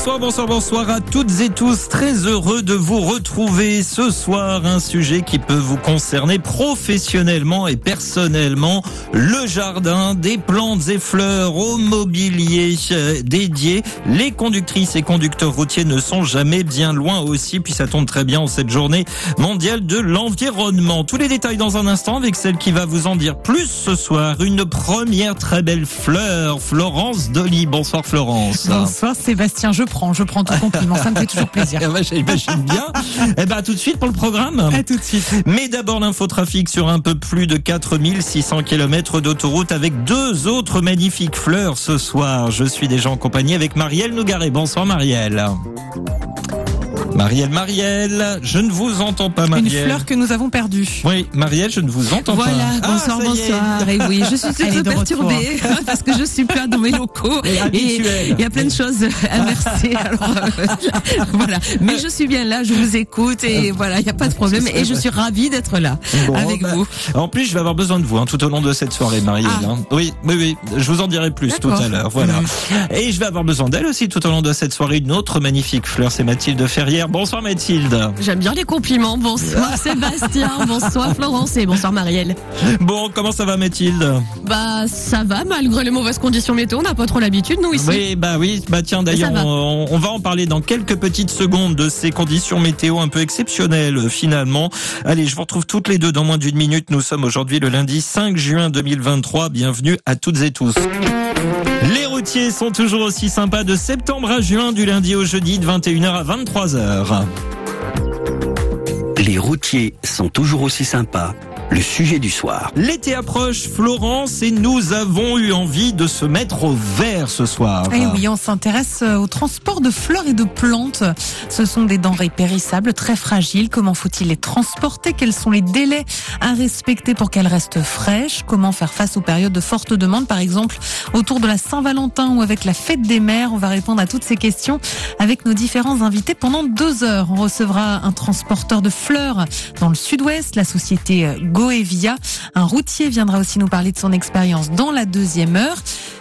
Bonsoir, bonsoir, bonsoir à toutes et tous. Très heureux de vous retrouver ce soir. Un sujet qui peut vous concerner professionnellement et personnellement. Le jardin, des plantes et fleurs au mobilier euh, dédié. Les conductrices et conducteurs routiers ne sont jamais bien loin aussi. Puis ça tombe très bien en cette journée mondiale de l'environnement. Tous les détails dans un instant avec celle qui va vous en dire plus ce soir. Une première très belle fleur. Florence Dolly. Bonsoir Florence. Je prends, je prends ton compliment, ça me fait toujours plaisir. Eh ben, J'imagine bien. Eh ben, à tout de suite pour le programme. À tout de suite. Mais d'abord l'infotrafic sur un peu plus de 4600 km d'autoroute avec deux autres magnifiques fleurs ce soir. Je suis déjà en compagnie avec Marielle Nougaret. Bonsoir Marielle. Marielle, Marielle, je ne vous entends pas, Marielle. Une fleur que nous avons perdue. Oui, Marielle, je ne vous entends voilà, pas. bonsoir, Ah, bonsoir. Et oui, je suis de perturbée parce que je suis pas dans mes locaux Et il y a plein de choses inversées. Alors euh, voilà, mais je suis bien là, je vous écoute et voilà, il n'y a pas de problème et je suis ravie d'être là Bon, avec bah, vous. En plus, je vais avoir besoin de vous hein, tout au long de cette soirée, Marielle. Ah. hein. Oui, oui, oui. Je vous en dirai plus tout à l'heure. Voilà. Et je vais avoir besoin d'elle aussi tout au long de cette soirée. Une autre magnifique fleur, c'est Mathilde Bonsoir Mathilde. J'aime bien les compliments. Bonsoir Sébastien, bonsoir Florence et bonsoir Marielle. Bon, comment ça va Mathilde? Bah ça va malgré les mauvaises conditions météo, on n'a pas trop l'habitude nous ici. Oui, bah oui, bah tiens d'ailleurs, on, on va en parler dans quelques petites secondes de ces conditions météo un peu exceptionnelles finalement. Allez, je vous retrouve toutes les deux dans moins d'une minute. Nous sommes aujourd'hui le lundi 5 juin 2023. Bienvenue à toutes et tous. Les routiers sont toujours aussi sympas de septembre à juin, du lundi au jeudi de 21h à 23h. Les routiers sont toujours aussi sympas. Le sujet du soir. L'été approche, Florence, et nous avons eu envie de se mettre au vert ce soir. Eh oui, on s'intéresse euh, au transport de fleurs et de plantes. Ce sont des denrées périssables, très fragiles. Comment faut-il les transporter? Quels sont les délais à respecter pour qu'elles restent fraîches? Comment faire face aux périodes de forte demande, par exemple autour de la Saint-Valentin ou avec la fête des mères? On va répondre à toutes ces questions avec nos différents invités pendant deux heures. On recevra un transporteur de fleurs dans le sud-ouest, la société euh, Goevia. Un routier viendra aussi nous parler de son expérience dans la deuxième heure.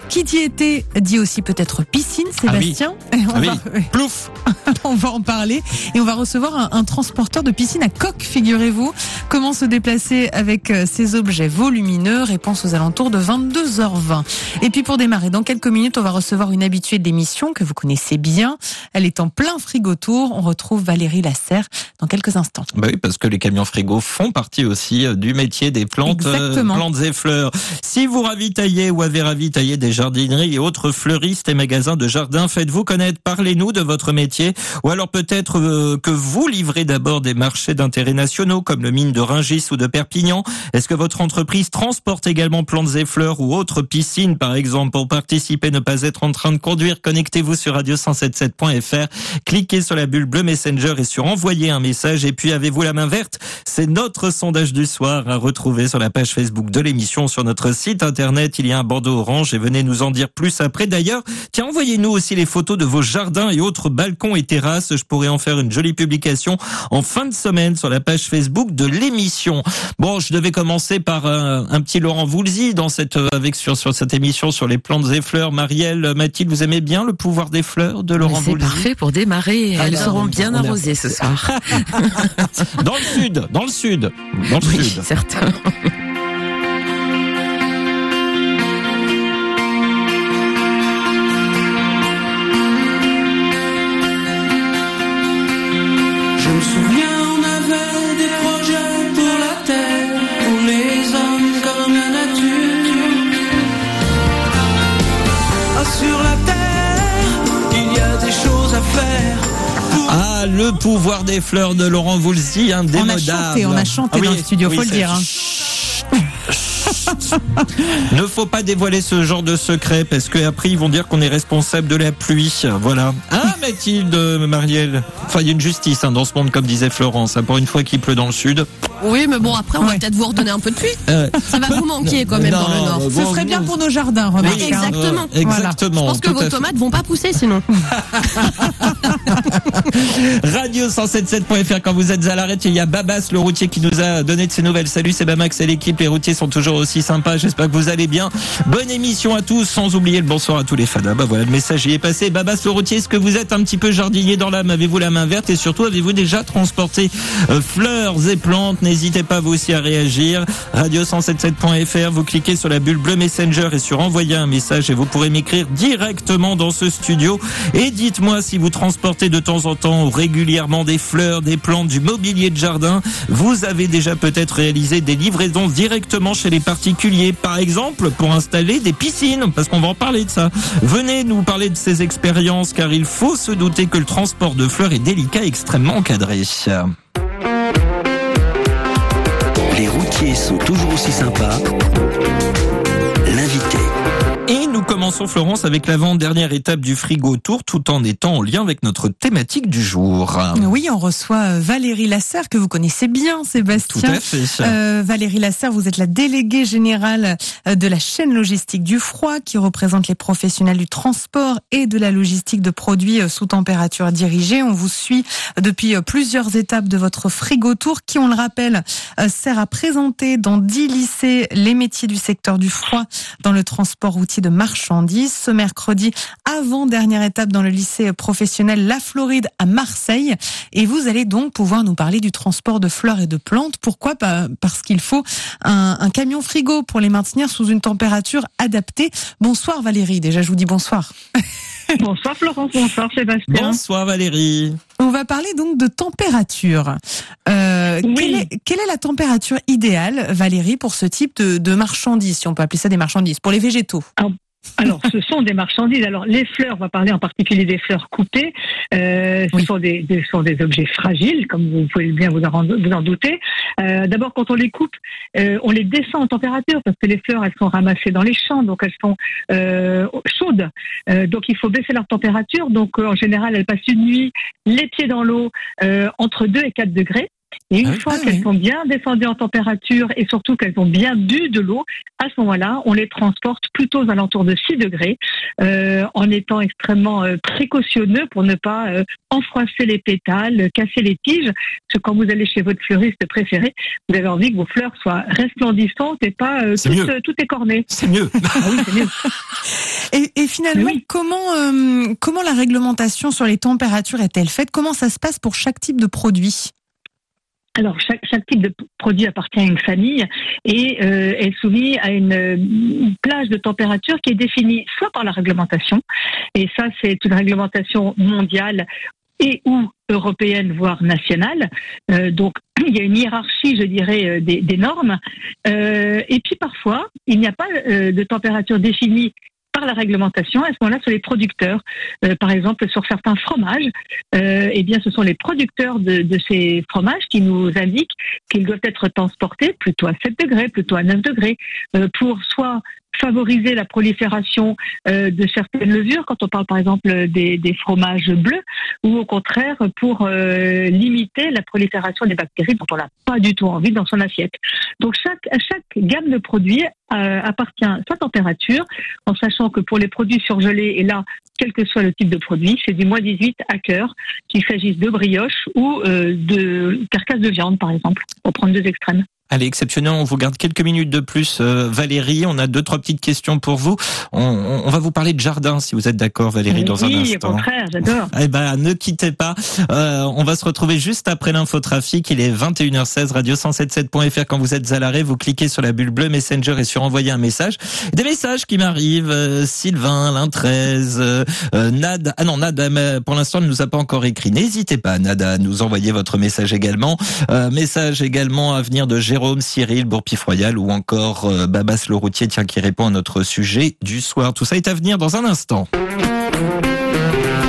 Qui dit été dit aussi peut-être piscine, Ah oui. Sébastien. Et on, Ah oui. va, Plouf on va en parler. Et on va recevoir un, un transporteur de piscine à coque, figurez-vous. Comment se déplacer avec euh, ces objets volumineux? Réponse aux alentours de 22h20. Et puis pour démarrer, dans quelques minutes, on va recevoir une habituée de l'émission que vous connaissez bien. Elle est en plein frigo tour. On retrouve Valérie Lasserre dans quelques instants. Bah oui, parce que les camions frigo font partie aussi euh, du métier des plantes, euh, plantes et fleurs. Si vous ravitaillez ou avez ravitaillé des jardineries et autres fleuristes et magasins de jardins, faites-vous connaître, parlez-nous de votre métier. Ou alors peut-être euh, que vous livrez d'abord des marchés d'intérêt nationaux comme le mine de Ringis ou de Perpignan. Est-ce que votre entreprise transporte également plantes et fleurs ou autres piscines, par exemple, pour participer, ne pas être en train de conduire? Connectez-vous sur radio177.fr, cliquez sur la bulle bleue Messenger et sur envoyer un message. Et puis avez-vous la main verte? C'est notre sondage du soir à retrouver sur la page Facebook de l'émission, sur notre site internet. Il y a un bandeau orange et venez nous en dire plus après. D'ailleurs, tiens, envoyez-nous aussi les photos de vos jardins et autres balcons et terrasses. Je pourrais en faire une jolie publication en fin de semaine sur la page Facebook de l'émission. Bon, je devais commencer par euh, un petit Laurent Voulzy dans cette euh, avec sur sur cette émission sur les plantes et fleurs. Marielle, Mathilde, vous aimez bien le pouvoir des fleurs de Laurent C'est Voulzy parfait pour démarrer. Ah Elles seront on bien arrosées ce soir. Dans le sud, dans le sud, dans le Oui, sud. Certain. Le pouvoir des fleurs de Laurent Voulzy, indémodable. On a chanté, on a chanté Ah oui, dans le studio, oui, faut le dire. hein. Ne faut pas dévoiler ce genre de secret parce que après ils vont dire qu'on est responsable de la pluie. Voilà. Hein, Mathilde, Marielle Enfin, il y a une justice hein, dans ce monde, comme disait Florence. hein. Pour une fois qu'il pleut dans le sud. Oui, mais bon, après, on va Ouais. peut-être vous redonner un peu de pluie. Euh, Ça va vous manquer quand même Non, dans le Nord. bon, Ce serait bien pour nos jardins. Oui, hein. exactement. euh, exactement. Je pense que vos tomates vont pas pousser sinon. Radio177.fr quand vous êtes à l'arrêt, il y a Babas le routier qui nous a donné de ses nouvelles. Salut, c'est Bamax et l'équipe. Les routiers sont toujours aussi sympas. J'espère que vous allez bien. Bonne émission à tous, sans oublier le bonsoir à tous les fadas. Bah voilà, le message y est passé. Babas le routier, est-ce que vous êtes un petit peu jardinier dans l'âme Avez-vous la main verte et surtout avez-vous déjà transporté euh, fleurs et plantes N'hésitez pas vous aussi à réagir. Radio177.fr, vous cliquez sur la bulle bleue Messenger et sur envoyer un message et vous pourrez m'écrire directement dans ce studio. Et dites-moi si vous transportez de temps en temps ou régulièrement des fleurs, des plantes, du mobilier de jardin. Vous avez déjà peut-être réalisé des livraisons directement chez les particuliers, par exemple pour installer des piscines, parce qu'on va en parler de ça. Venez nous parler de ces expériences, car il faut se douter que le transport de fleurs est délicat et extrêmement encadré. Les routiers sont toujours aussi sympas. Nous commençons, Florence, avec l'avant-dernière étape du frigo tour, tout en étant en lien avec notre thématique du jour. Oui, on reçoit euh, Valérie Lasserre, que vous connaissez bien, Tout Sébastien. à fait. Euh, Valérie Lasserre, vous êtes la déléguée générale euh, de la chaîne logistique du froid qui représente les professionnels du transport et de la logistique de produits sous température dirigée. On vous suit depuis plusieurs étapes de votre frigo tour qui, on le rappelle, sert à présenter dans 10 lycées les métiers du secteur du froid dans le transport routier de marchandises. Ce mercredi, avant-dernière étape dans le lycée professionnel La Floride à Marseille. Et vous allez donc pouvoir nous parler du transport de fleurs et de plantes. Pourquoi? Bah, Parce qu'il faut un, un camion frigo pour les maintenir sous une température adaptée. Bonsoir Valérie, déjà je vous dis bonsoir. Bonsoir Florence, bonsoir Sébastien. Bonsoir Valérie. On va parler donc de température. Euh, Oui. quelle, est, quelle est la température idéale, Valérie, pour ce type de, de marchandises, si on peut appeler ça des marchandises, pour les végétaux? Alors, ce sont des marchandises. Alors, les fleurs, on va parler en particulier des fleurs coupées. Euh, ce Oui. sont des, des- ce sont des objets fragiles, comme vous pouvez bien vous en, vous en douter. Euh, D'abord, quand on les coupe, euh, on les descend en température parce que les fleurs, elles sont ramassées dans les champs, donc elles sont euh, chaudes. Euh, donc, il faut baisser leur température. Donc, euh, en général, elles passent une nuit les pieds dans l'eau euh, entre 2 et 4 degrés. Et une Ah fois Ah qu'elles oui. sont bien descendues en température et surtout qu'elles ont bien bu de l'eau, à ce moment-là, on les transporte plutôt aux alentours de 6 degrés, euh, en étant extrêmement euh, précautionneux pour ne pas euh, enfroisser les pétales, casser les tiges. Parce que quand vous allez chez votre fleuriste préféré, vous avez envie que vos fleurs soient resplendissantes et pas euh, toutes, euh, toutes écornées. C'est mieux. Ah oui, c'est mieux. Et, et finalement, Oui. comment, euh, comment la réglementation sur les températures est-elle faite? Comment ça se passe pour chaque type de produit? Alors, chaque, type de produit appartient à une famille et euh, est soumis à une, plage de température qui est définie soit par la réglementation, et ça c'est une réglementation mondiale et ou européenne, voire nationale. Euh, donc, il y a une hiérarchie, je dirais, euh, des, normes. Et puis parfois, il n'y a pas de température définie par la réglementation. À ce moment-là, sur les producteurs, Euh, par exemple, sur certains fromages, euh, eh bien, ce sont les producteurs de, ces fromages qui nous indiquent qu'ils doivent être transportés plutôt à 7 degrés, plutôt à 9 degrés, euh, pour soit favoriser la prolifération euh, de certaines levures, quand on parle par exemple des, fromages bleus, ou au contraire pour euh, limiter la prolifération des bactéries dont on n'a pas du tout envie dans son assiette. Donc chaque, à chaque gamme de produits euh, appartient sa température, en sachant que pour les produits surgelés, et là, quel que soit le type de produit, c'est du moins 18 à cœur, qu'il s'agisse de brioche ou de carcasse de viande, par exemple, pour prendre deux extrêmes. Allez, exceptionnel, on vous garde quelques minutes de plus, euh, Valérie. On a deux, trois petites questions pour vous. On, on- on va vous parler de jardin, si vous êtes d'accord, Valérie, dans un oui, au instant. contraire, j'adore. Eh ben, ne quittez pas. Euh, on va se retrouver juste après l'infotrafic. Il est 21h16, radio177.fr. Quand vous êtes à l'arrêt, vous cliquez sur la bulle bleue Messenger et sur envoyer un message. Des messages qui m'arrivent. euh, Sylvain, l'un 13, euh, euh, Nad. Ah non, Nad, euh, pour l'instant, ne nous a pas encore écrit. N'hésitez pas, Nad, à nous envoyer votre message également. Euh, message également à venir de Jérôme, Cyril, Bourpif-Royal ou encore euh, Babas le routier, tiens, qui répond à notre sujet du soir. Tout ça est à venir dans un instant.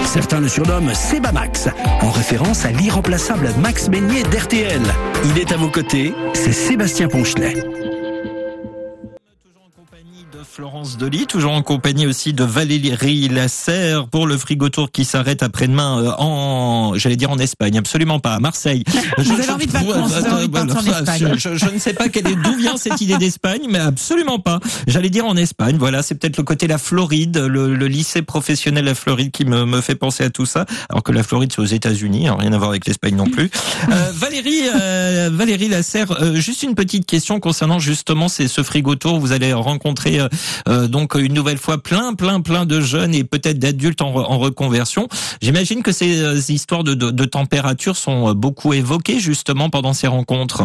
Certains le surnomment Sebamax, en référence à l'irremplaçable Max Beignet d'RTL. Il est à vos côtés, c'est Sébastien Ponchelet. Florence Delis, toujours en compagnie aussi de Valérie Lasserre pour le frigo-tour qui s'arrête après-demain euh, en, j'allais dire en Espagne, absolument pas, à Marseille. Vous avez envie de vacances, partir en Espagne. Je, je ne sais pas d'où vient cette idée d'Espagne, mais absolument pas. J'allais dire en Espagne, voilà, c'est peut-être le côté la Floride, le, le lycée professionnel la Floride qui me, me fait penser à tout ça, alors que la Floride c'est aux États-Unis, hein, rien à voir avec l'Espagne non plus. Euh, Valérie, euh, Valérie Lasserre, euh, juste une petite question concernant justement ces, ce frigo tour. Vous allez rencontrer euh, donc une nouvelle fois plein, plein, plein de jeunes et peut-être d'adultes en, re- en reconversion. J'imagine que ces euh, histoires de température sont euh, beaucoup évoquées justement pendant ces rencontres.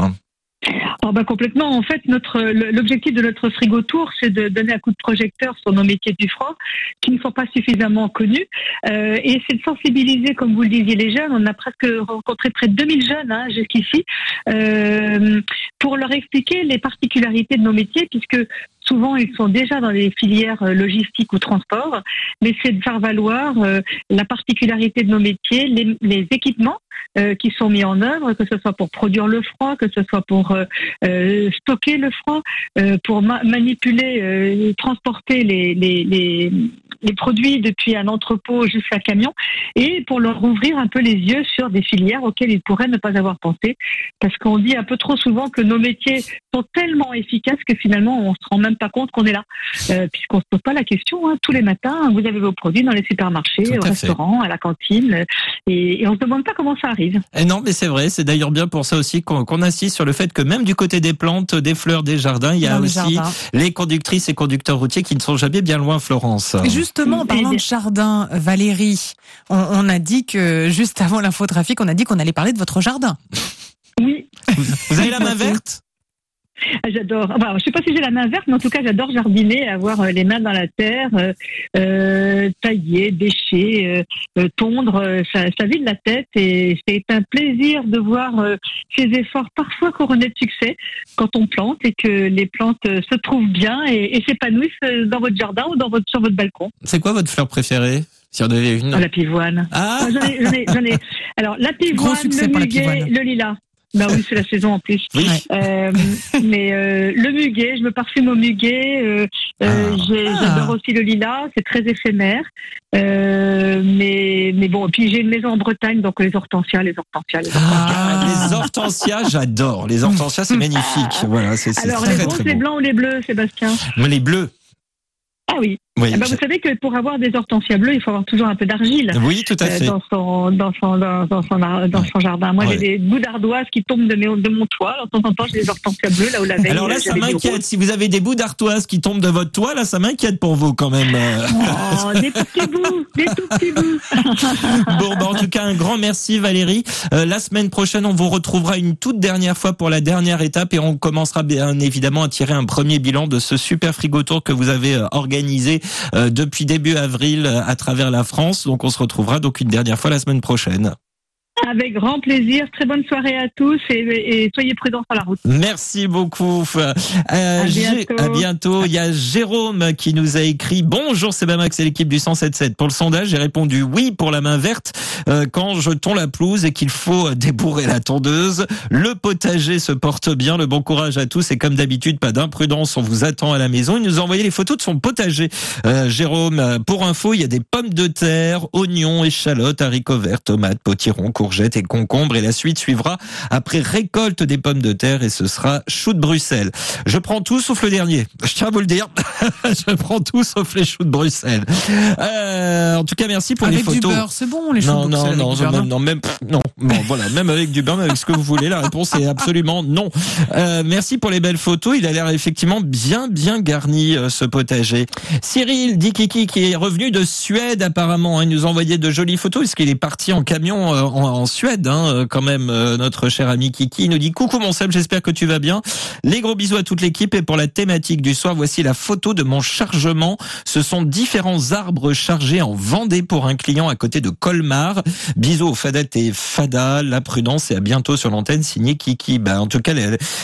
Oh bah complètement. En fait, notre l'objectif de notre frigo tour, c'est de donner un coup de projecteur sur nos métiers du froid qui ne sont pas suffisamment connus, Euh, et c'est de sensibiliser, comme vous le disiez, les jeunes. On a presque rencontré près de 2000 jeunes hein, jusqu'ici euh, pour leur expliquer les particularités de nos métiers, puisque souvent ils sont déjà dans les filières euh, logistiques ou transport, mais c'est de faire valoir la particularité de nos métiers, les équipements euh, qui sont mis en œuvre, que ce soit pour produire le froid, que ce soit pour euh, euh, stocker le froid, pour ma- manipuler, transporter les, les produits depuis un entrepôt jusqu'à un camion, et pour leur ouvrir un peu les yeux sur des filières auxquelles ils pourraient ne pas avoir pensé, parce qu'on dit un peu trop souvent que nos métiers sont tellement efficaces que finalement on se rend même pas compte qu'on est là, euh, puisqu'on se pose pas la question. hein. tous les matins, vous avez vos produits dans les supermarchés, au fait. restaurant, à la cantine, euh, et, et on se demande pas comment ça arrive. Et non, mais c'est vrai. C'est d'ailleurs bien pour ça aussi qu'on insiste sur le fait que même du côté des plantes, des fleurs, des jardins, il y a Dans aussi les conductrices et conducteurs routiers qui ne sont jamais bien loin, Florence. Et justement, en parlant de jardin, Valérie, on, on a dit que juste avant l'infotrafic, on a dit qu'on allait parler de votre jardin. Oui, Vous avez la main verte? J'adore. Enfin, je sais pas si j'ai la main verte, mais en tout cas, j'adore jardiner, avoir euh, les mains dans la terre, euh, euh, tailler, bêcher, euh, tondre. Ça, ça vide la tête et c'est un plaisir de voir euh, ces efforts parfois couronnés de succès quand on plante et que les plantes se trouvent bien et, et s'épanouissent dans votre jardin ou dans votre, sur votre balcon. C'est quoi votre fleur préférée Si on avait une? Ah, La pivoine. Ah, Ah, J'en ai, j'en ai, j'en ai. Alors, la pivoine, le muguet, pivoine. le lilas. Bah oui, c'est la saison en plus. oui. Euh, mais euh, le muguet, je me parfume au muguet. Euh, euh, Ah. J'adore aussi le lilas, c'est très éphémère. Euh, mais mais bon, puis j'ai une maison en Bretagne, donc les hortensias, les hortensias, les hortensias. Ah, les hortensias, j'adore. Les hortensias, c'est magnifique. Voilà, c'est Alors très, les roses, les blancs ou les bleus, Sébastien? Les bleus. Ah oui. Oui, Eh ben, vous savez que pour avoir des hortensias bleues, il faut avoir toujours un peu d'argile. oui tout à euh, fait. dans son dans son dans, dans son dans son jardin. Moi, Ouais. j'ai des bouts d'ardoise qui tombent de, mes, de mon toit. Alors, de temps en temps, j'ai des hortensias bleues là où la veille. Alors là, euh, ça m'inquiète. Si vous avez des bouts d'artoise qui tombent de votre toit, là, ça m'inquiète pour vous quand même. Oh, des petits bouts, des tout petits bouts. Bon, bah, en tout cas, un grand merci Valérie. Euh, la semaine prochaine, on vous retrouvera une toute dernière fois pour la dernière étape et on commencera bien évidemment à tirer un premier bilan de ce super frigo tour que vous avez euh, organisé depuis début avril euh, à travers la France. Donc, on se retrouvera donc une dernière fois la semaine prochaine. Avec grand plaisir. Très bonne soirée à tous et, et soyez prudents sur la route. Merci beaucoup. Euh, À bientôt. à bientôt. Il y a Jérôme qui nous a écrit Bonjour Sebamax et l'équipe du 177. Pour le sondage, j'ai répondu oui pour la main verte euh, quand je tonds la pelouse et qu'il faut débourrer la tondeuse. Le potager se porte bien. Le bon courage à tous et comme d'habitude, pas d'imprudence. On vous attend à la maison. Il nous a envoyé les photos de son potager. Euh, Jérôme, euh, pour info, il y a des pommes de terre, oignons, échalotes, haricots verts, tomates, potirons, courgettes et concombres. Et la suite suivra après récolte des pommes de terre et ce sera chou de Bruxelles. Je prends tout sauf le dernier. Je tiens à vous le dire. je prends tout sauf les choux de Bruxelles. Euh, en tout cas, merci pour Avec les du photos. beurre, c'est bon, les choux Non, de non, Bruxelles non, avec du beurre, même, non, même, non, non, voilà, même avec du beurre, même avec ce que vous voulez, la réponse est absolument non. Euh, merci pour les belles photos. Il a l'air effectivement bien, bien garni euh, ce potager. Cyril Dikiki qui est revenu de Suède apparemment. hein, il nous a envoyé de jolies photos puisqu'il est parti en camion en, en Suède, hein, euh, quand même. euh, notre cher ami Kiki nous dit coucou mon Seb, j'espère que tu vas bien. Les gros bisous à toute l'équipe et pour la thématique du soir, voici la photo de mon chargement. Ce sont différents arbres chargés en Vendée pour un client à côté de Colmar. Bisous aux Fadette et Fada, la prudence et à bientôt sur l'antenne signé Kiki. Bah, en tout cas,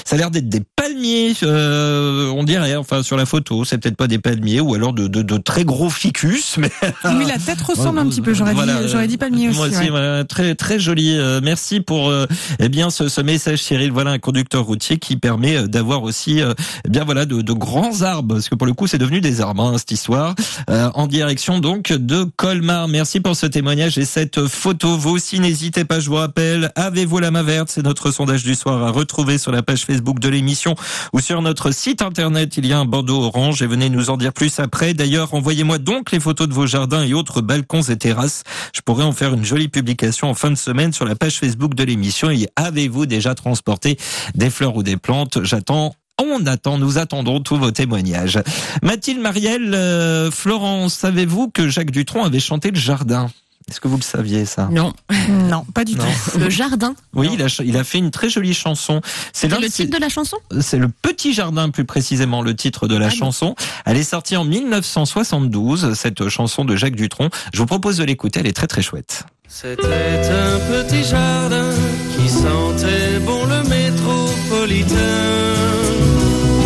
ça a l'air d'être des palmiers, euh, on dirait, enfin sur la photo, c'est peut-être pas des palmiers ou alors de, de, de très gros ficus, mais Oui, la tête ressemble un petit peu. J'aurais Voilà, dit, j'aurais dit palmier aussi. moi aussi, ouais. voilà, très très joli. Euh, merci pour euh, eh bien ce, ce message, Cyril. Voilà un conducteur routier qui permet euh, d'avoir aussi, euh, eh bien voilà, de, de grands arbres, parce que pour le coup. coup, c'est devenu des arbres, hein, cette histoire. Euh, en direction donc de Colmar. Merci pour ce témoignage et cette photo. Vous aussi, n'hésitez pas, je vous rappelle, avez-vous la main verte? C'est notre sondage du soir à retrouver sur la page Facebook de l'émission ou sur notre site internet. Il y a un bandeau orange et venez nous en dire plus après. D'ailleurs, envoyez-moi donc les photos de vos jardins et autres balcons et terrasses. Je pourrais en faire une jolie publication en fin de semaine sur la page Facebook de l'émission. Et avez-vous déjà transporté des fleurs ou des plantes? J'attends on attend, nous attendons tous vos témoignages. Mathilde Marielle, euh, Florence, savez-vous que Jacques Dutronc avait chanté le jardin? Est-ce que vous le saviez ça? Non. Non, pas du Non. tout. Le jardin. Oui, il a, ch- il a fait une très jolie chanson. C'est le titre de la chanson? C'est le Petit Jardin, plus précisément, le titre de la Ah bon chanson. Elle est sortie en 1972, cette chanson de Jacques Dutronc. Je vous propose de l'écouter, elle est très très chouette. C'était un petit jardin qui sentait bon le métropolitain.